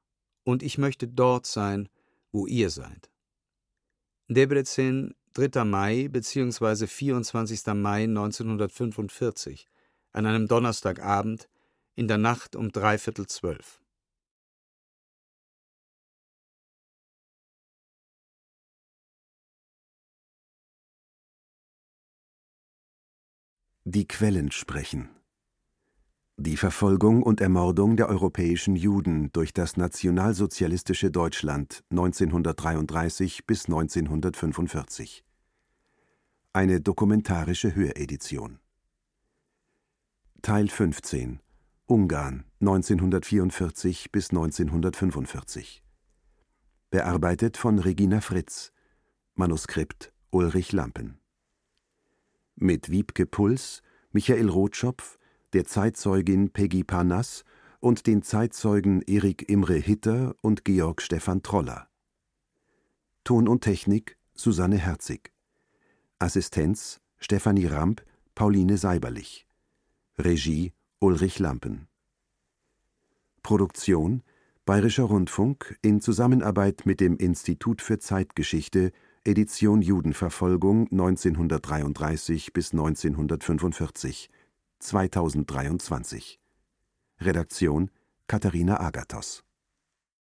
und ich möchte dort sein, wo ihr seid. Debrecen, 3. Mai bzw. 24. Mai 1945, an einem Donnerstagabend, in der Nacht um dreiviertel zwölf. Die Quellen sprechen. Die Verfolgung und Ermordung der europäischen Juden durch das nationalsozialistische Deutschland 1933 bis 1945. Eine dokumentarische Höredition. Teil 15 Ungarn 1944 bis 1945. Bearbeitet von Regina Fritz. Manuskript Ulrich Lampen. Mit Wiebke Puls, Michael Rotschopf, der Zeitzeugin Peggy Parnass und den Zeitzeugen Erik Imre Hitter und Georg Stefan Troller. Ton und Technik Susanne Herzig. Assistenz Stefanie Ramp, Pauline Seiberlich. Regie Ulrich Lampen. Produktion Bayerischer Rundfunk in Zusammenarbeit mit dem Institut für Zeitgeschichte Edition Judenverfolgung 1933 bis 1945 2023. Redaktion Katharina Agathos